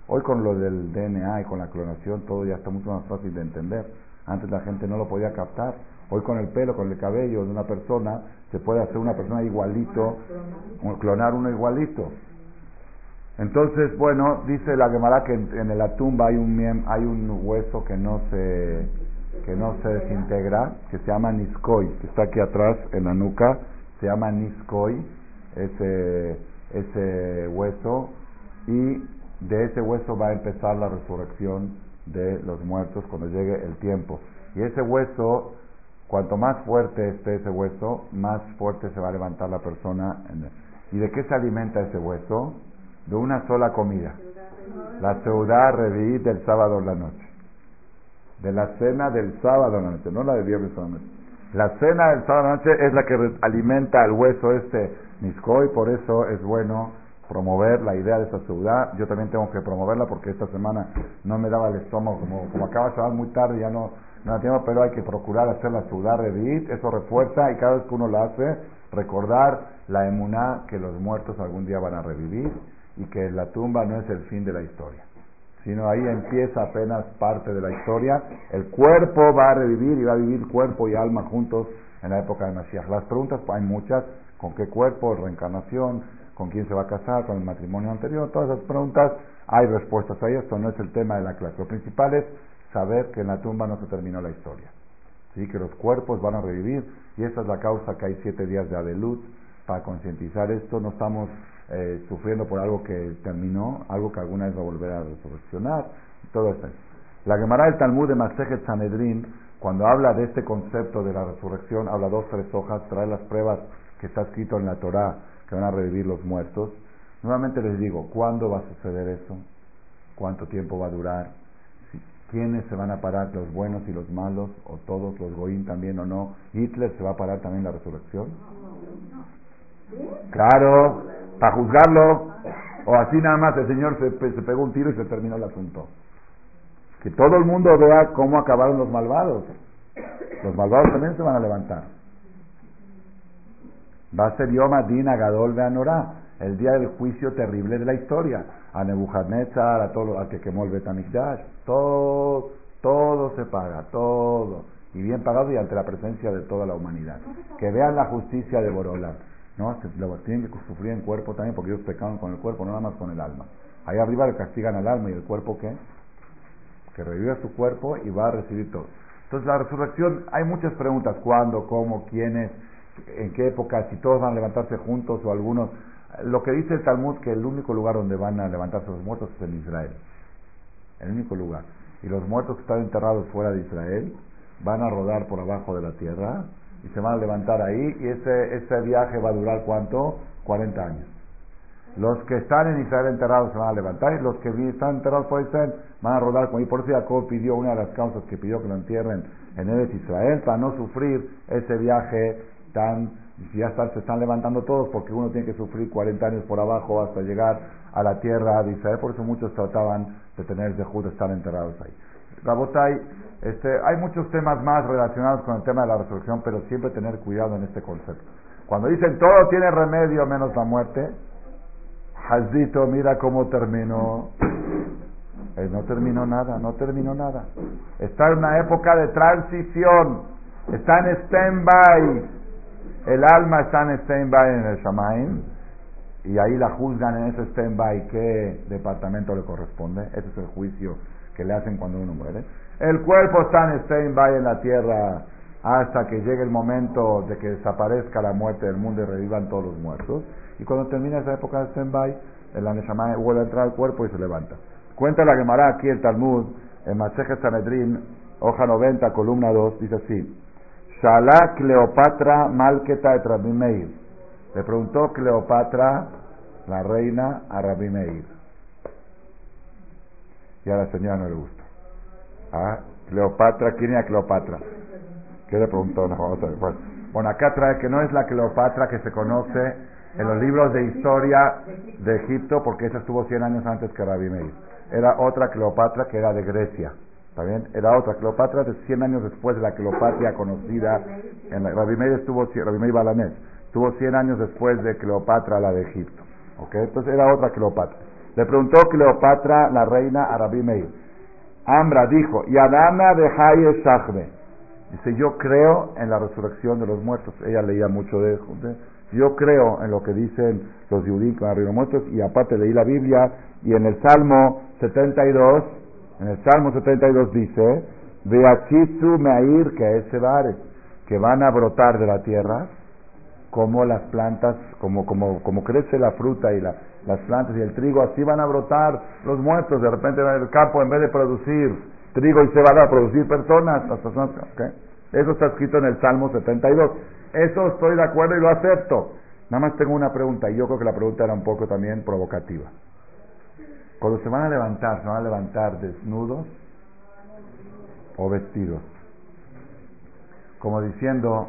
Hoy con lo del DNA y con la clonación todo ya está mucho más fácil de entender. Antes la gente no lo podía captar. Hoy con el pelo, con el cabello de una persona, se puede hacer una persona igualito, clonar uno igualito. Entonces, bueno, dice la Gemara que en, la tumba hay un, hay un hueso que no se que no se desintegra, que se llama Niskoy, que está aquí atrás en la nuca, se llama Niskoy, ese, ese hueso, y de ese hueso va a empezar la resurrección de los muertos cuando llegue el tiempo. Y ese hueso Cuanto más fuerte esté ese hueso, más fuerte se va a levantar la persona. ¿Y de qué se alimenta ese hueso? De una sola comida. La ciudad revivir del sábado en la noche. De la cena del sábado en la noche, no la de viernes la noche. La cena del sábado en la noche es la que alimenta al hueso este niscoy, por eso es bueno promover la idea de esa ciudad. Yo también tengo que promoverla porque esta semana no me daba el estómago, como, acaba de muy tarde, ya no no tiempo, pero hay que procurar hacer la ciudad revit, eso refuerza y cada vez que uno lo hace, recordar la emuná que los muertos algún día van a revivir y que la tumba no es el fin de la historia, sino ahí empieza apenas parte de la historia. El cuerpo va a revivir y va a vivir cuerpo y alma juntos en la época de Mashiach. Las preguntas pues, hay muchas, ¿con qué cuerpo? ¿Reencarnación? ¿Con quién se va a casar? ¿Con el matrimonio anterior? Todas esas preguntas hay respuestas a ellas, esto no es el tema de la clase. Lo principal es saber que en la tumba no se terminó la historia. ¿sí? Que los cuerpos van a revivir y esta es la causa que hay siete días de Adelut para concientizar esto. No estamos eh, sufriendo por algo que terminó, algo que alguna vez va a volver a resurreccionar. Todo esto. La Gemara del Talmud de Masejet Sanedrin, cuando habla de este concepto de la resurrección, habla dos, tres hojas, trae las pruebas que está escrito en la Torah que van a revivir los muertos. Nuevamente les digo, ¿cuándo va a suceder eso? ¿Cuánto tiempo va a durar? ¿Quiénes se van a parar, los buenos y los malos, o todos, los goín también o no? ¿Hitler se va a parar también la resurrección? Claro, para juzgarlo, o así nada más el Señor se, se pegó un tiro y se terminó el asunto. Que todo el mundo vea cómo acabaron los malvados. Los malvados también se van a levantar. Va a ser Yom Adin Agadol Anorá, el día del juicio terrible de la historia a Nebuchadnezzar, a todo, al que quemó el Betamigdash, todo, todo se paga, todo. y bien pagado y ante la presencia de toda la humanidad. Que vean la justicia de Borola. ¿No? tienen que sufrir en cuerpo también porque ellos pecaron con el cuerpo, no nada más con el alma. Ahí arriba le castigan al alma y el cuerpo qué? Que revive su cuerpo y va a recibir todo. Entonces la resurrección, hay muchas preguntas, ¿cuándo, cómo, quiénes, en qué época, si todos van a levantarse juntos o algunos. Lo que dice el Talmud que el único lugar donde van a levantarse los muertos es en Israel. El único lugar. Y los muertos que están enterrados fuera de Israel van a rodar por abajo de la tierra y se van a levantar ahí y ese, ese viaje va a durar cuánto? 40 años. Los que están en Israel enterrados se van a levantar y los que están enterrados por Israel van a rodar. Y por eso Jacob pidió, una de las causas que pidió que lo entierren en Eres Israel, para no sufrir ese viaje tan, si ya se están levantando todos, porque uno tiene que sufrir 40 años por abajo hasta llegar a la tierra de Israel, por eso muchos trataban de tener de estar enterrados ahí. Rabotai, este, hay muchos temas más relacionados con el tema de la resurrección, pero siempre tener cuidado en este concepto. Cuando dicen todo tiene remedio menos la muerte, Hazito, mira cómo terminó. Eh, no terminó nada, no terminó nada. Está en una época de transición, está en stand-by. El alma está en stand-by en el Shamaim y ahí la juzgan en ese stand-by qué departamento le corresponde. Ese es el juicio que le hacen cuando uno muere. El cuerpo está en stand-by en la tierra hasta que llegue el momento de que desaparezca la muerte del mundo y revivan todos los muertos. Y cuando termina esa época de stand-by, el Aneshama vuelve a entrar al cuerpo y se levanta. Cuenta la Gemara aquí el Talmud, en Maseje Sanedrin, hoja 90, columna 2, dice así: Shalá Cleopatra Malketa et Rabbi Meir. Le preguntó Cleopatra, la reina, a Rabbi Meir. Y a la señora no le gusta. Ah, Cleopatra, ¿quién era Cleopatra? ¿Qué le preguntó? Bueno, acá trae que no es la Cleopatra que se conoce en los libros de historia de Egipto, porque esa estuvo 100 años antes que Rabbi Meir. Era otra Cleopatra que era de Grecia. ¿Está bien? Era otra Cleopatra de 100 años después de la Cleopatra conocida. En la, Rabbi Meir estuvo, Rabbi Meir Balanés, estuvo 100 años después de Cleopatra, la de Egipto. ¿Ok? Entonces era otra Cleopatra. Le preguntó Cleopatra, la reina, a Rabbi Meir. Ambra dijo, y Adana de Haye Shachme. Dice, yo creo en la resurrección de los muertos. Ella leía mucho de, de yo creo en lo que dicen los judíos con arriba muertos y aparte leí la Biblia y en el Salmo 72, en el Salmo 72 dice, Beachitsu Meir que que van a brotar de la tierra como las plantas, como, como, como crece la fruta y la, las plantas y el trigo, así van a brotar los muertos. De repente en el campo, en vez de producir trigo y se van a producir personas, personas, Eso está escrito en el Salmo 72. Eso estoy de acuerdo y lo acepto. Nada más tengo una pregunta, y yo creo que la pregunta era un poco también provocativa. Cuando se van a levantar, ¿se van a levantar desnudos o vestidos? Como diciendo,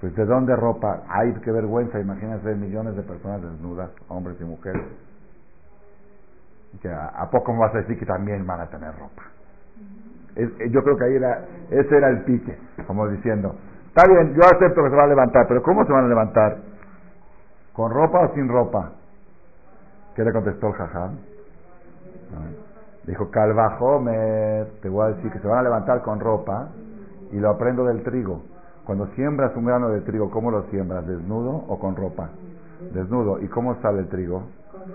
pues ¿de dónde ropa? Ay, qué vergüenza, imagínense millones de personas desnudas, hombres y mujeres. Que a, poco me vas a decir que también van a tener ropa? yo creo que ahí era, ese era el pique, como diciendo, Está bien, yo acepto que se va a levantar, pero ¿cómo se van a levantar? ¿Con ropa o sin ropa? ¿Qué le contestó el jajam? Dijo, me te voy a decir que se van a levantar con ropa y lo aprendo del trigo. Cuando siembras un grano de trigo, ¿cómo lo siembras? ¿Desnudo o con ropa? Desnudo. ¿Y cómo sale el trigo?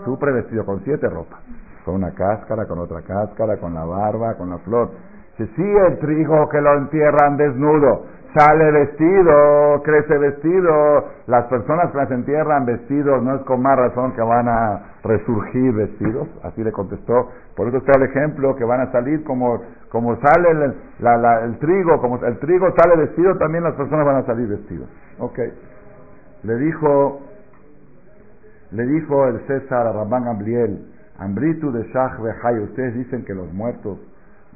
Súper vestido, con siete ropas. Con una cáscara, con otra cáscara, con la barba, con la flor. Si sí, el trigo que lo entierran desnudo, sale vestido, crece vestido. Las personas que las entierran vestidos no es con más razón que van a resurgir vestidos. Así le contestó. Por eso está el ejemplo que van a salir como, como sale el, el trigo, como el trigo sale vestido, también las personas van a salir vestidos. Ok. Le dijo, le dijo el César a Rabban Gamliel, Ambritu de Shach ustedes dicen que los muertos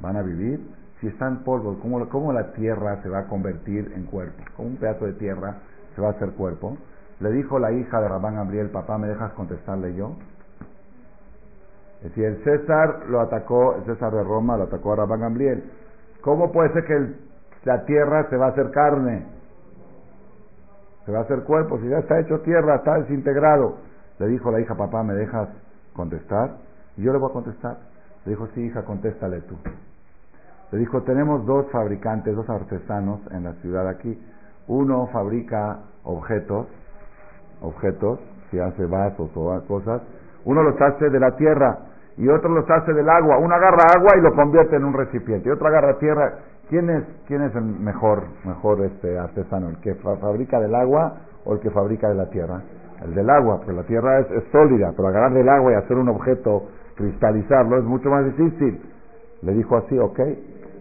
van a vivir si está en polvo, ¿cómo, ¿cómo, la tierra se va a convertir en cuerpo? ¿Cómo un pedazo de tierra se va a hacer cuerpo? Le dijo la hija de Rabán Gabriel, papá, ¿me dejas contestarle yo? Es decir, el César lo atacó, el César de Roma lo atacó a Rabán Gabriel. ¿Cómo puede ser que la tierra se va a hacer carne? Se va a hacer cuerpo, si ya está hecho tierra, está desintegrado. Le dijo la hija, papá, ¿me dejas contestar? Y yo le voy a contestar. Le dijo, sí, hija, contéstale tú. Le dijo, tenemos dos fabricantes, dos artesanos en la ciudad aquí. Uno fabrica objetos, objetos, si hace vasos o cosas. Uno los hace de la tierra y otro los hace del agua. Uno agarra agua y lo convierte en un recipiente y otro agarra tierra. ¿Quién es, quién es el mejor, mejor este artesano? ¿El que fabrica del agua o el que fabrica de la tierra? El del agua, porque la tierra es, sólida, pero agarrar del agua y hacer un objeto, cristalizarlo, es mucho más difícil. Le dijo así, ok.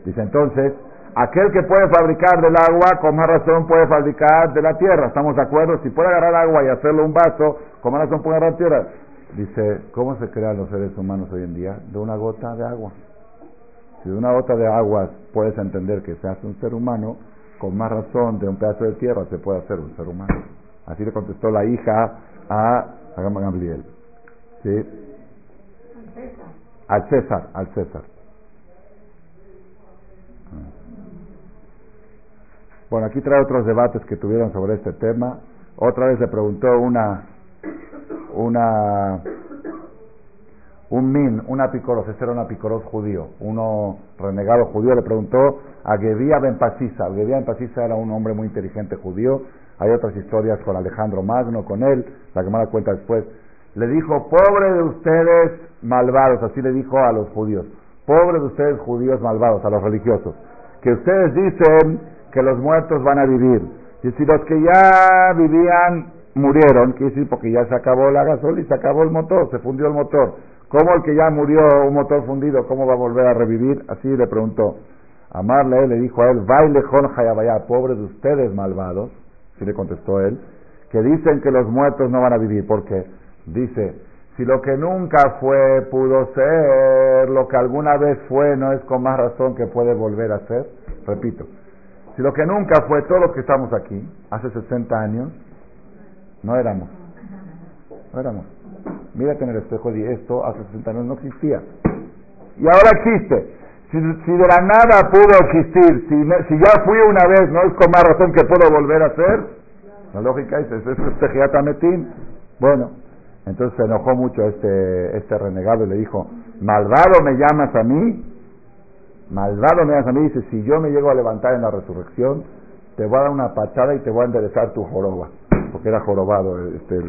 Dice entonces, aquel que puede fabricar del agua, con más razón puede fabricar de la tierra. ¿Estamos de acuerdo? Si puede agarrar agua y hacerlo un vaso, con más razón puede agarrar tierra. Dice, ¿cómo se crean los seres humanos hoy en día? De una gota de agua. Si de una gota de agua puedes entender que se hace un ser humano, con más razón de un pedazo de tierra se puede hacer un ser humano. Así le contestó la hija a, a Gabriel. ¿Sí? Al César, al César. Bueno, aquí trae otros debates que tuvieron sobre este tema. Otra vez le preguntó una, una, un min, un apicoros, ese era un apicoros judío, uno renegado judío, le preguntó a Gedía Ben Pasisa. Gedía Ben era un hombre muy inteligente judío, hay otras historias con Alejandro Magno, con él, la que me da cuenta después. Le dijo, pobre de ustedes malvados, así le dijo a los judíos, pobre de ustedes judíos malvados, a los religiosos, que ustedes dicen que los muertos van a vivir. Y si los que ya vivían murieron, quiere decir porque ya se acabó la gasolina, se acabó el motor, se fundió el motor. ¿Cómo el que ya murió, un motor fundido, cómo va a volver a revivir? Así le preguntó. Amarle, le dijo a él, baile hayabaya, pobre de ustedes malvados, así le contestó él, que dicen que los muertos no van a vivir, porque dice, si lo que nunca fue pudo ser, lo que alguna vez fue no es con más razón que puede volver a ser. Repito, si lo que nunca fue, todos los que estamos aquí, hace 60 años, no éramos. No éramos. Mírate en el espejo y esto hace 60 años no existía. Y ahora existe. Si, de la nada pudo existir, si, si ya fui una vez, no es con más razón que puedo volver a ser. La lógica es, es este metín. Bueno, entonces se enojó mucho este, este renegado y le dijo, malvado me llamas a mí, malvado me llamas a mí, dice, si yo me llego a levantar en la resurrección, te voy a dar una patada y te voy a enderezar tu joroba porque era jorobado, este,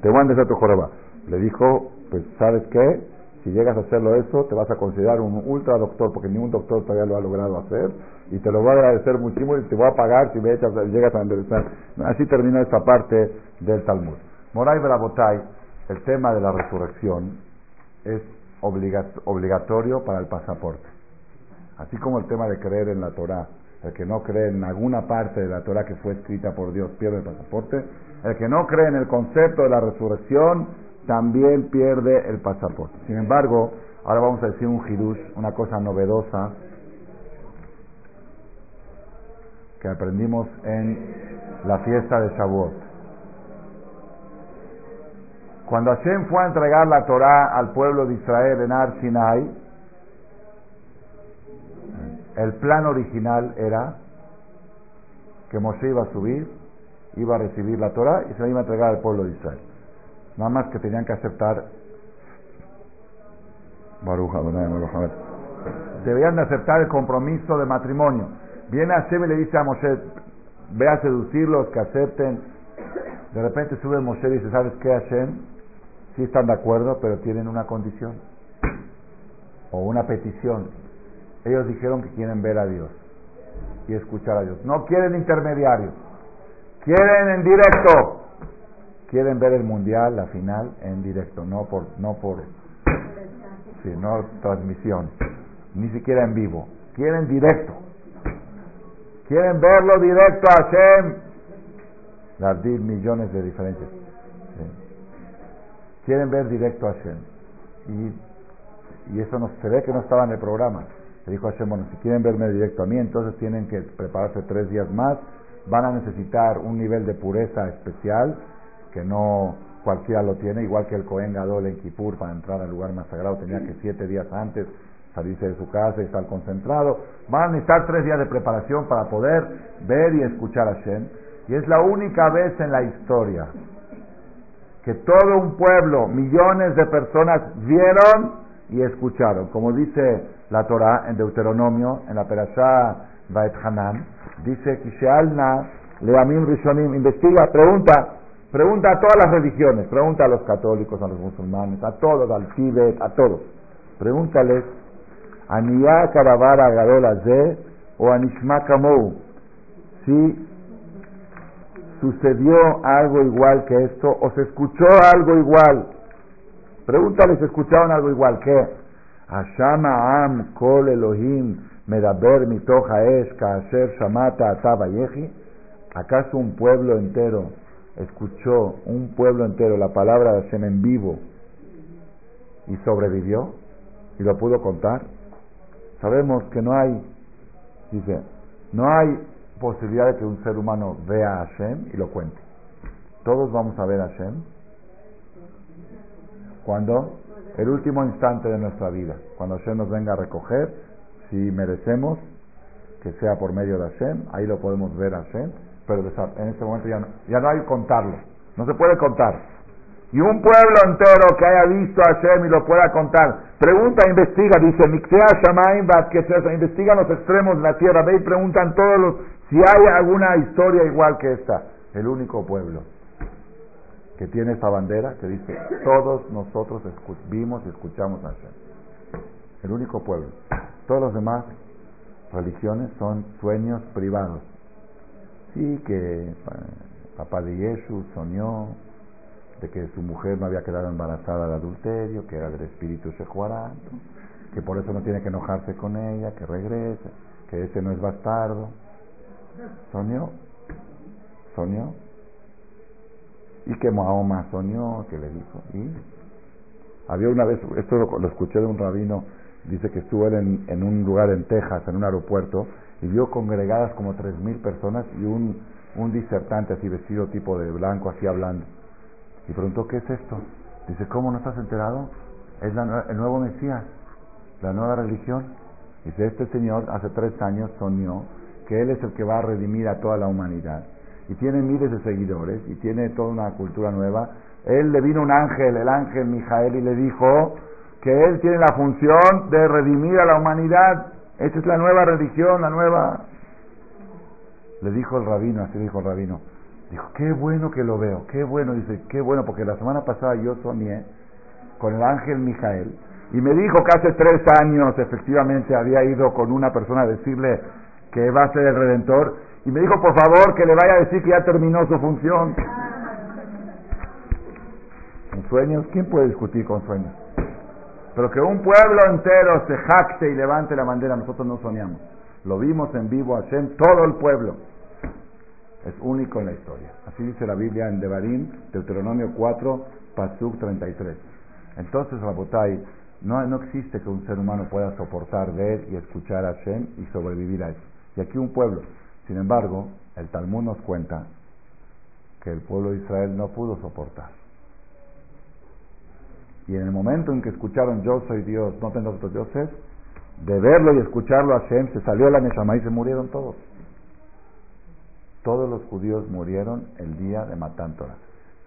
te voy a tu joroba. Le dijo, pues sabes qué, si llegas a hacerlo eso, te vas a considerar un ultra doctor, porque ningún doctor todavía lo ha logrado hacer, y te lo voy a agradecer muchísimo y te voy a pagar si me echas, llegas a enderezar. Así termina esta parte del Talmud. Moray Brabotay, el tema de la resurrección es obligatorio para el pasaporte. Así como el tema de creer en la Torah el que no cree en alguna parte de la Torah que fue escrita por Dios pierde el pasaporte. El que no cree en el concepto de la resurrección también pierde el pasaporte. Sin embargo, ahora vamos a decir un hidush, una cosa novedosa que aprendimos en la fiesta de Shavuot. Cuando Hashem fue a entregar la Torah al pueblo de Israel en Ar Sinai, el plan original era que Moshe iba a subir, iba a recibir la Torah y se la iba a entregar al pueblo de Israel. Nada más que tenían que aceptar. Debían de aceptar el compromiso de matrimonio. Viene Hashem y le dice a Moshe, ve a seducirlos, que acepten. De repente sube Moshe y dice, ¿sabes qué Hashem? Sí están de acuerdo, pero tienen una condición o una petición ellos dijeron que quieren ver a Dios y escuchar a Dios. No quieren intermediarios. Quieren en directo. Quieren ver el mundial, la final, en directo, no por, no por, sí, no transmisión, ni siquiera en vivo. Quieren directo. Quieren verlo directo a Hashem. Las 10 millones de diferencias. Quieren ver directo a Hashem. Y, y eso no, se ve que no estaba en el programa. Le dijo Hashem, bueno, si quieren verme directo a mí, entonces tienen que prepararse tres días más. Van a necesitar un nivel de pureza especial que no cualquiera lo tiene, igual que el Cohen Gadol en Kippur para entrar al lugar más sagrado tenía que siete días antes salirse de su casa y estar concentrado. Van a necesitar tres días de preparación para poder ver y escuchar a Hashem. Y es la única vez en la historia que todo un pueblo, millones de personas vieron y escucharon. Como dice la Torah en Deuteronomio, en la Perashá Baet Hanan, dice, Kishealna Leamim Rishonim, investiga, pregunta, pregunta a todas las religiones, pregunta a los católicos, a los musulmanes, a todos, al Tíbet, a todos. Pregúntales, Aniyá Karavara Gadol o Anishma Kamou, si sucedió algo igual que esto o se escuchó algo igual. Pregúntales si escucharon algo igual que Ashama Am Kol Elohim Medaber Mitoja Kaasher Shamata Ataba Yehi. ¿Acaso un pueblo entero escuchó, un pueblo entero, la palabra de en vivo y sobrevivió y lo pudo contar? Sabemos que no hay, dice, no hay posibilidad de que un ser humano vea a Hashem y lo cuente. Todos vamos a ver a Hashem cuando el último instante de nuestra vida, cuando Hashem nos venga a recoger, si merecemos que sea por medio de Hashem, ahí lo podemos ver a Hashem, pero en este momento ya no, ya no hay contarlo, no se puede contar. Y un pueblo entero que haya visto a Hashem y lo pueda contar, pregunta, investiga, dice, investiga los extremos de la tierra, ve y preguntan todos los, si hay alguna historia igual que esta. El único pueblo que tiene esta bandera que dice, todos nosotros vimos y escuchamos a Hashem. El único pueblo. Todos los demás religiones son sueños privados. Sí, que papá de Jesús soñó, de que su mujer no había quedado embarazada de adulterio, que era del espíritu sejuarán, que por eso no tiene que enojarse con ella, que regrese, que ese no es bastardo. Soñó, soñó. Y que Mahoma soñó, que le dijo. Y había una vez, esto lo, escuché de un rabino, dice que estuvo él en, un lugar en Texas, en un aeropuerto, y vio congregadas como tres mil personas y un, un disertante así vestido tipo de blanco, así hablando. Y preguntó, ¿qué es esto? Dice, ¿cómo no estás enterado? Es el nuevo Mesías, la nueva religión. Dice, este señor hace tres años soñó que él es el que va a redimir a toda la humanidad. Y tiene miles de seguidores y tiene toda una cultura nueva. Él le vino un ángel, el ángel Mijael, y le dijo que él tiene la función de redimir a la humanidad. Esa es la nueva religión, la nueva... Le dijo el rabino, así dijo el rabino, Dijo, qué bueno que lo veo, qué bueno. Dice, qué bueno, porque la semana pasada yo soñé con el ángel Mijael y me dijo que hace tres años efectivamente había ido con una persona a decirle que va a ser el redentor y me dijo, por favor, que le vaya a decir que ya terminó su función. ¿Con sueños? ¿Quién puede discutir con sueños? Pero que un pueblo entero se jacte y levante la bandera, nosotros no soñamos. Lo vimos en vivo Hashem, todo el pueblo. Es único en la historia. Así dice la Biblia en Devarim, Deuteronomio 4, Pasuk 33. Entonces, Rabotai, no, no existe que un ser humano pueda soportar ver y escuchar a Hashem y sobrevivir a eso. Y aquí un pueblo. Sin embargo, el Talmud nos cuenta que el pueblo de Israel no pudo soportar. Y en el momento en que escucharon yo soy Dios, no tengo otros dioses, de verlo y escucharlo a Hashem, se salió la Neshama y se murieron todos todos los judíos murieron el día de Matán Torah.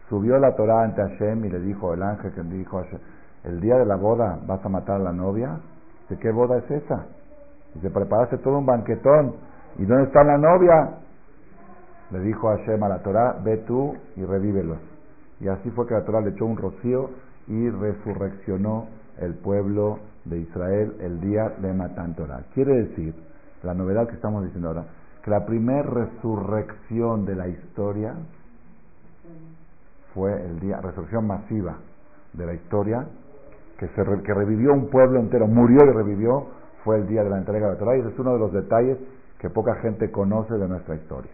Subió la Torah ante Hashem y le dijo el ángel que le dijo a Hashem, el día de la boda vas a matar a la novia. ¿De qué boda es esa? Se preparaste todo un banquetón. ¿Y dónde está la novia? Le dijo a Hashem a la Torah, ve tú y revívelos. Y así fue que la Torah le echó un rocío y resurreccionó el pueblo de Israel el día de Matán Torah. Quiere decir, la novedad que estamos diciendo ahora, que la primera resurrección de la historia fue el día, resurrección masiva de la historia, que, se, que revivió un pueblo entero, murió y revivió, fue el día de la entrega de la Torah, y ese es uno de los detalles que poca gente conoce de nuestra historia.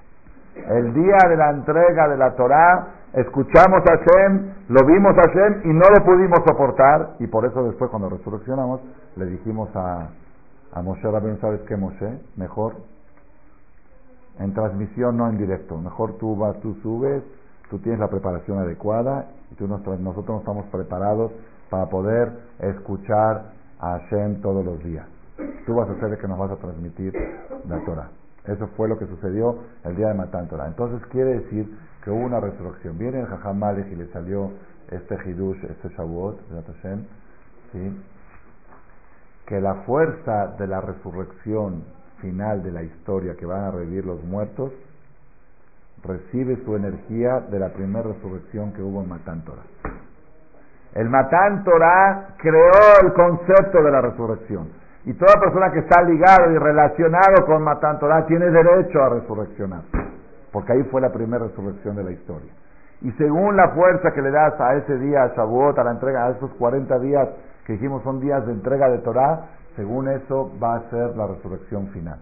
El día de la entrega de la Torah, escuchamos a Hashem, lo vimos a Hashem y no lo pudimos soportar, y por eso después cuando resurreccionamos le dijimos a, a Moshe Rabén, ¿sabes qué Moshe? Mejor en transmisión, no en directo. Mejor tú vas, tú subes, tú tienes la preparación adecuada y tú nosotros no estamos preparados para poder escuchar a Hashem todos los días. Tú vas a el que nos vas a transmitir la Torah. Eso fue lo que sucedió el día de Matan Torah. Entonces quiere decir que hubo una resurrección. Viene el Jajam y le salió este Hidush, este Shavuot, Hashem, ¿sí? que la fuerza de la resurrección final de la historia que van a revivir los muertos recibe su energía de la primera resurrección que hubo en Matán Torah. El Matán Torah creó el concepto de la resurrección. Y toda persona que está ligado y relacionado con Matán Torah tiene derecho a resurreccionar. Porque ahí fue la primera resurrección de la historia. Y según la fuerza que le das a ese día, a Shavuot, a la entrega, a esos 40 días que dijimos son días de entrega de Torah, según eso va a ser la resurrección final.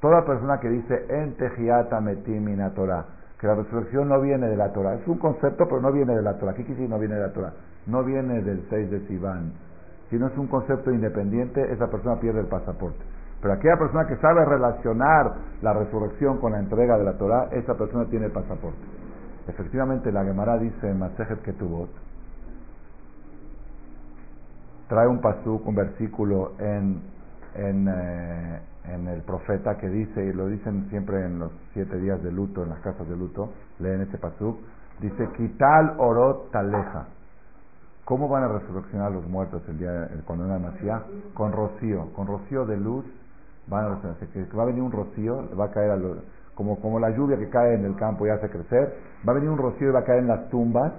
Toda persona que dice en Tejiata Metimina Torah, que la resurrección no viene de la Torah, es un concepto, pero no viene de la Torah. ¿Qué quiere decir no viene de la Torah? No viene del 6 de Sivan. Si no es un concepto independiente, esa persona pierde el pasaporte. Pero aquella persona que sabe relacionar la resurrección con la entrega de la Torah, esa persona tiene el pasaporte. Efectivamente, la Gemara dice en Masejet Ketubot, trae un pasuk, un versículo en, en, eh, en, el profeta que dice, y lo dicen siempre en los siete días de luto, en las casas de luto, leen ese pasuk, dice, Quital orot taleja. ¿Cómo van a resurreccionar los muertos el día cuando una Mashiach? Con rocío, con rocío de luz van a que va a venir un rocío, va a caer como, como la lluvia que cae en el campo y hace crecer, va a venir un rocío y va a caer en las tumbas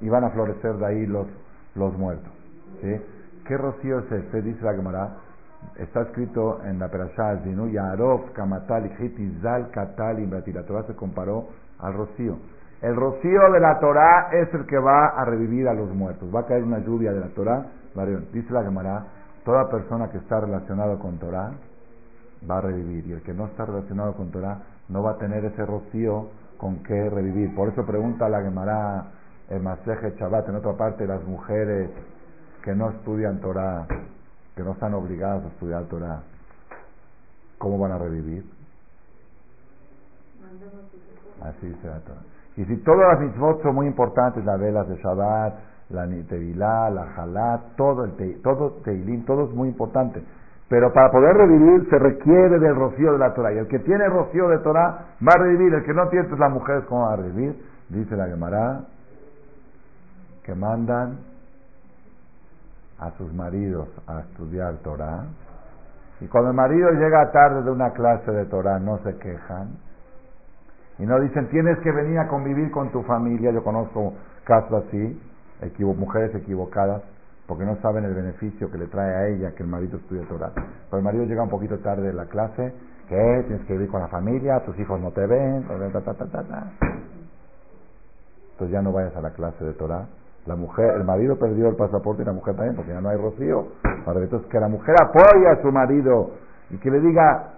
y van a florecer de ahí los, los muertos. ¿sí? ¿Qué rocío es este? Dice la Gemara. Está escrito en la Perashá Zinu, Yarov, Kamatal, Zal, Katal, La Torah se comparó al rocío. El rocío de la Torah es el que va a revivir a los muertos. Va a caer una lluvia de la Torah. Dice la Gemara, toda persona que está relacionada con Torah va a revivir. Y el que no está relacionado con Torah no va a tener ese rocío con que revivir. Por eso pregunta la Gemara, el Maseje Chabat, en otra parte, las mujeres que no estudian Torah, que no están obligadas a estudiar Torah, ¿cómo van a revivir? Así Torah. Y si todas las mitzvot son muy importantes, las velas de Shabbat, la Tevilá, la Halat, todo el te, todo Teilim, todo es muy importante. Pero para poder revivir se requiere del rocío de la Torah. Y el que tiene rocío de Torah va a revivir. El que no tiene, pues las mujeres, ¿cómo va a revivir? Dice la Gemara que mandan a sus maridos a estudiar Torah. Y cuando el marido llega tarde de una clase de Torah, no se quejan. Y no dicen, tienes que venir a convivir con tu familia. Yo conozco casos así, mujeres equivocadas porque no saben el beneficio que le trae a ella que el marido estudie Torah. Cuando el marido llega un poquito tarde de la clase, ¿qué? Tienes que vivir con la familia, tus hijos no te ven, entonces ya no vayas a la clase de Torah. La mujer, el marido perdió el pasaporte y la mujer también, porque ya no hay rocío. Entonces que la mujer apoye a su marido y que le diga,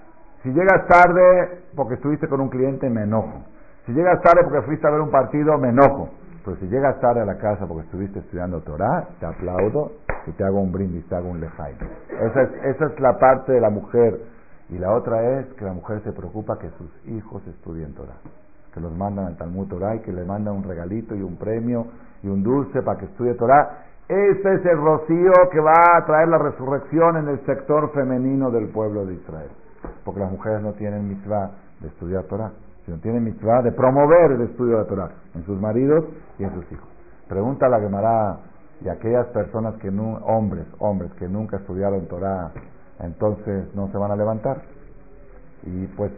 si llegas tarde porque estuviste con un cliente, me enojo. Si llegas tarde porque fuiste a ver un partido, me enojo. Pero si llegas tarde a la casa porque estuviste estudiando Torah, te aplaudo y te hago un brindis, te hago un lejaim. Esa es, esa es la parte de la mujer. Y la otra es que la mujer se preocupa que sus hijos estudien Torah. Que los mandan al Talmud Torah y que le mandan un regalito y un premio y un dulce para que estudie Torah. Ese es el rocío que va a traer la resurrección en el sector femenino del pueblo de Israel. Porque las mujeres no tienen mitzvah de estudiar Torah sino tiene mitzvah de promover el estudio de Torah en sus maridos y en sus hijos. Pregunta a la Gemara y aquellas personas que no, hombres, hombres que nunca estudiaron Torah, entonces no se van a levantar. Y pues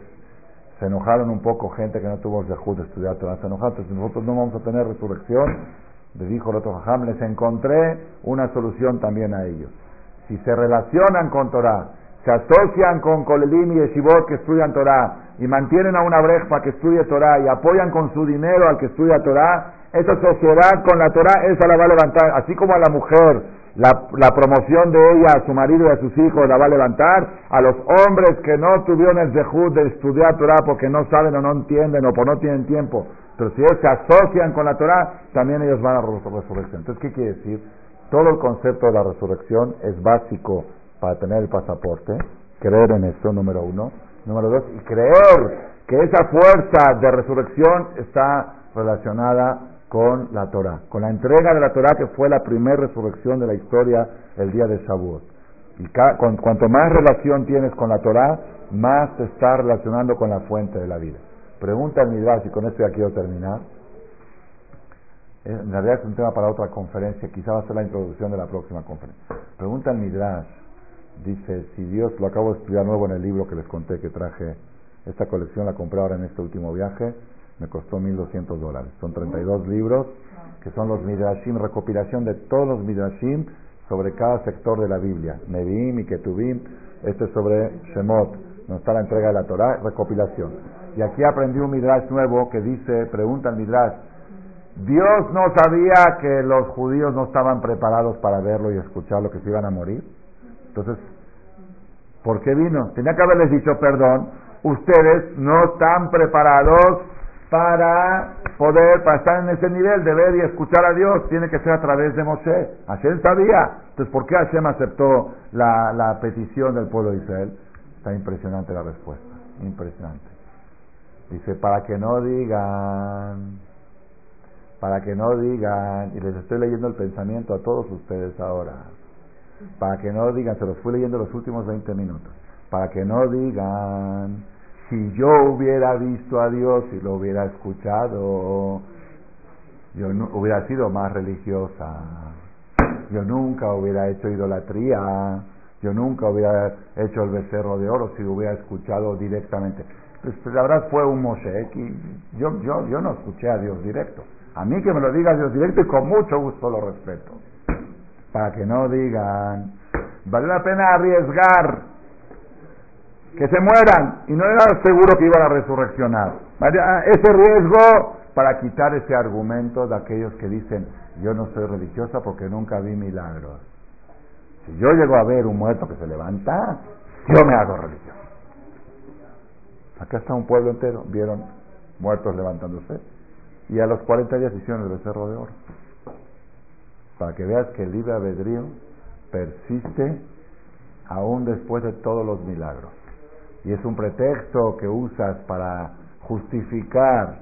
se enojaron un poco gente que no tuvo el de estudiar Torah, se enojaron, entonces nosotros no vamos a tener resurrección. Le dijo el otro Jajam, les encontré una solución también a ellos. Si se relacionan con Torah, se asocian con Kolelim y Yeshivot que estudian Torah, y mantienen a una breja que estudie Torah y apoyan con su dinero al que estudia Torah, esa sociedad con la Torah, esa la va a levantar, así como a la mujer, la, la, promoción de ella a su marido y a sus hijos la va a levantar, a los hombres que no tuvieron el dejud de estudiar Torah porque no saben o no entienden o por no tienen tiempo, pero si ellos se asocian con la Torah, también ellos van a la resurrección. Entonces, ¿qué quiere decir? Todo el concepto de la resurrección es básico para tener el pasaporte, creer en eso, número uno. Número dos, y creer que esa fuerza de resurrección está relacionada con la Torah, con la entrega de la Torah que fue la primera resurrección de la historia el día de Shavuot. Y cuanto más relación tienes con la Torah, más te está relacionando con la fuente de la vida. Pregunta el Midrash, y con esto ya quiero terminar. Eh, en realidad es un tema para otra conferencia, quizá va a ser la introducción de la próxima conferencia. Pregunta el Midrash, Dice, si Dios, lo acabo de estudiar nuevo en el libro que les conté que traje, esta colección la compré ahora en este último viaje, me costó 1.200 dólares. Son 32 libros que son los Midrashim, recopilación de todos los Midrashim sobre cada sector de la Biblia. Nevi'im y Ketuvim, este es sobre Shemot, no está la entrega de la Torah, recopilación. Y aquí aprendí un Midrash nuevo que dice, pregunta el Midrash, Dios no sabía que los judíos no estaban preparados para verlo y escucharlo, que se iban a morir. Entonces, ¿por qué vino? Tenía que haberles dicho, perdón, ustedes no están preparados para poder, para estar en ese nivel de ver y escuchar a Dios, tiene que ser a través de Moshe. Hashem sabía. Entonces, ¿por qué Hashem aceptó la, la petición del pueblo de Israel? Está impresionante la respuesta, impresionante. Dice, para que no digan, para que no digan, y les estoy leyendo el pensamiento a todos ustedes ahora, para que no digan, se los fui leyendo los últimos 20 minutos, para que no digan, si yo hubiera visto a Dios y lo hubiera escuchado, yo no, hubiera sido más religiosa, yo nunca hubiera hecho idolatría, yo nunca hubiera hecho el becerro de oro si lo hubiera escuchado directamente. Pues, la verdad fue un Moshe, yo, yo, yo no escuché a Dios directo. A mí que me lo diga Dios directo y con mucho gusto lo respeto. Para que no digan, vale la pena arriesgar que se mueran y no era seguro que iban a resurreccionar. Ese riesgo para quitar ese argumento de aquellos que dicen, yo no soy religiosa porque nunca vi milagros. Si yo llego a ver un muerto que se levanta, yo me hago religioso. Acá está un pueblo entero, vieron muertos levantándose y a los 40 días hicieron el becerro de oro. Para que veas que el libre albedrío persiste aún después de todos los milagros. Y es un pretexto que usas para justificar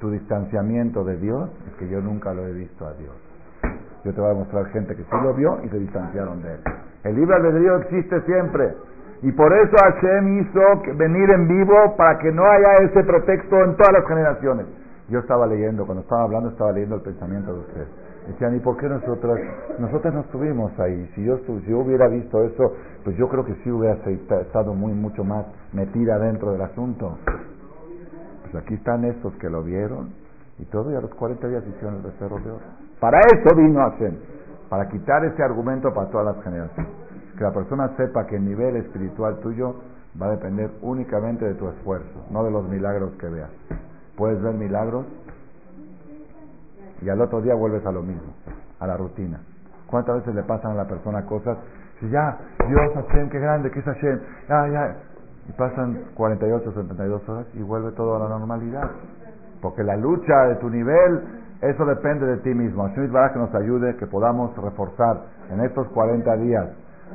tu distanciamiento de Dios, es que yo nunca lo he visto a Dios. Yo te voy a mostrar gente que sí lo vio y se distanciaron de él. El libre albedrío existe siempre. Y por eso Hashem hizo venir en vivo para que no haya ese pretexto en todas las generaciones. Yo estaba leyendo, cuando estaba hablando, estaba leyendo el pensamiento de ustedes. Decían, ¿y por qué nosotros? Nosotros no estuvimos ahí. Si yo, si yo hubiera visto eso, pues yo creo que sí hubiera estado muy, mucho más metida dentro del asunto. Pues aquí están estos que lo vieron y todo, y a los 40 días hicieron el becerro de oro. Para eso vino Hashem, para quitar ese argumento para todas las generaciones. Que la persona sepa que el nivel espiritual tuyo va a depender únicamente de tu esfuerzo, no de los milagros que veas. Puedes ver milagros y al otro día vuelves a lo mismo, a la rutina. ¿Cuántas veces le pasan a la persona cosas? Si ya, Dios Hashem, qué grande, qué es Hashem, ya, ya. Y pasan 48, 72 horas y vuelve todo a la normalidad. Porque la lucha de tu nivel, eso depende de ti mismo. Hashem para que nos ayude, que podamos reforzar en estos 40 días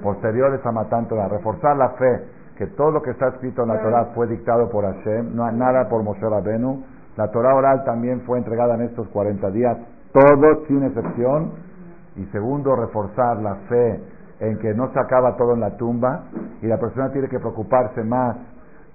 posteriores a Matántola, reforzar la fe, que todo lo que está escrito en la Torah fue dictado por Hashem, no hay nada por Moshe Rabenu, la Torah oral también fue entregada en estos 40 días, todo sin excepción. Y segundo, reforzar la fe en que no se acaba todo en la tumba y la persona tiene que preocuparse más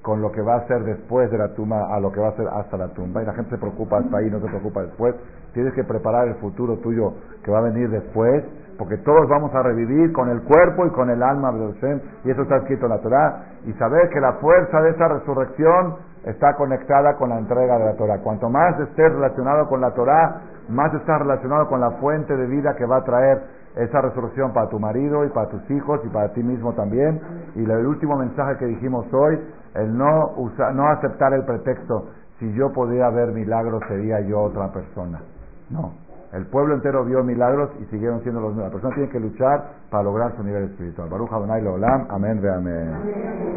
con lo que va a hacer después de la tumba a lo que va a hacer hasta la tumba. Y la gente se preocupa hasta ahí, no se preocupa después. Tienes que preparar el futuro tuyo que va a venir después, porque todos vamos a revivir con el cuerpo y con el alma de Hashem, y eso está escrito en la Torah. Y saber que la fuerza de esa resurrección está conectada con la entrega de la Torah. Cuanto más estés relacionado con la Torah, más estás relacionado con la fuente de vida que va a traer esa resurrección para tu marido y para tus hijos y para ti mismo también. Y el último mensaje que dijimos hoy, el no, usar, no aceptar el pretexto, si yo podía ver milagros sería yo otra persona. No, el pueblo entero vio milagros y siguieron siendo los mismos. La persona tiene que luchar para lograr su nivel espiritual. Baruch Adonai Leolam. Amén ve amén.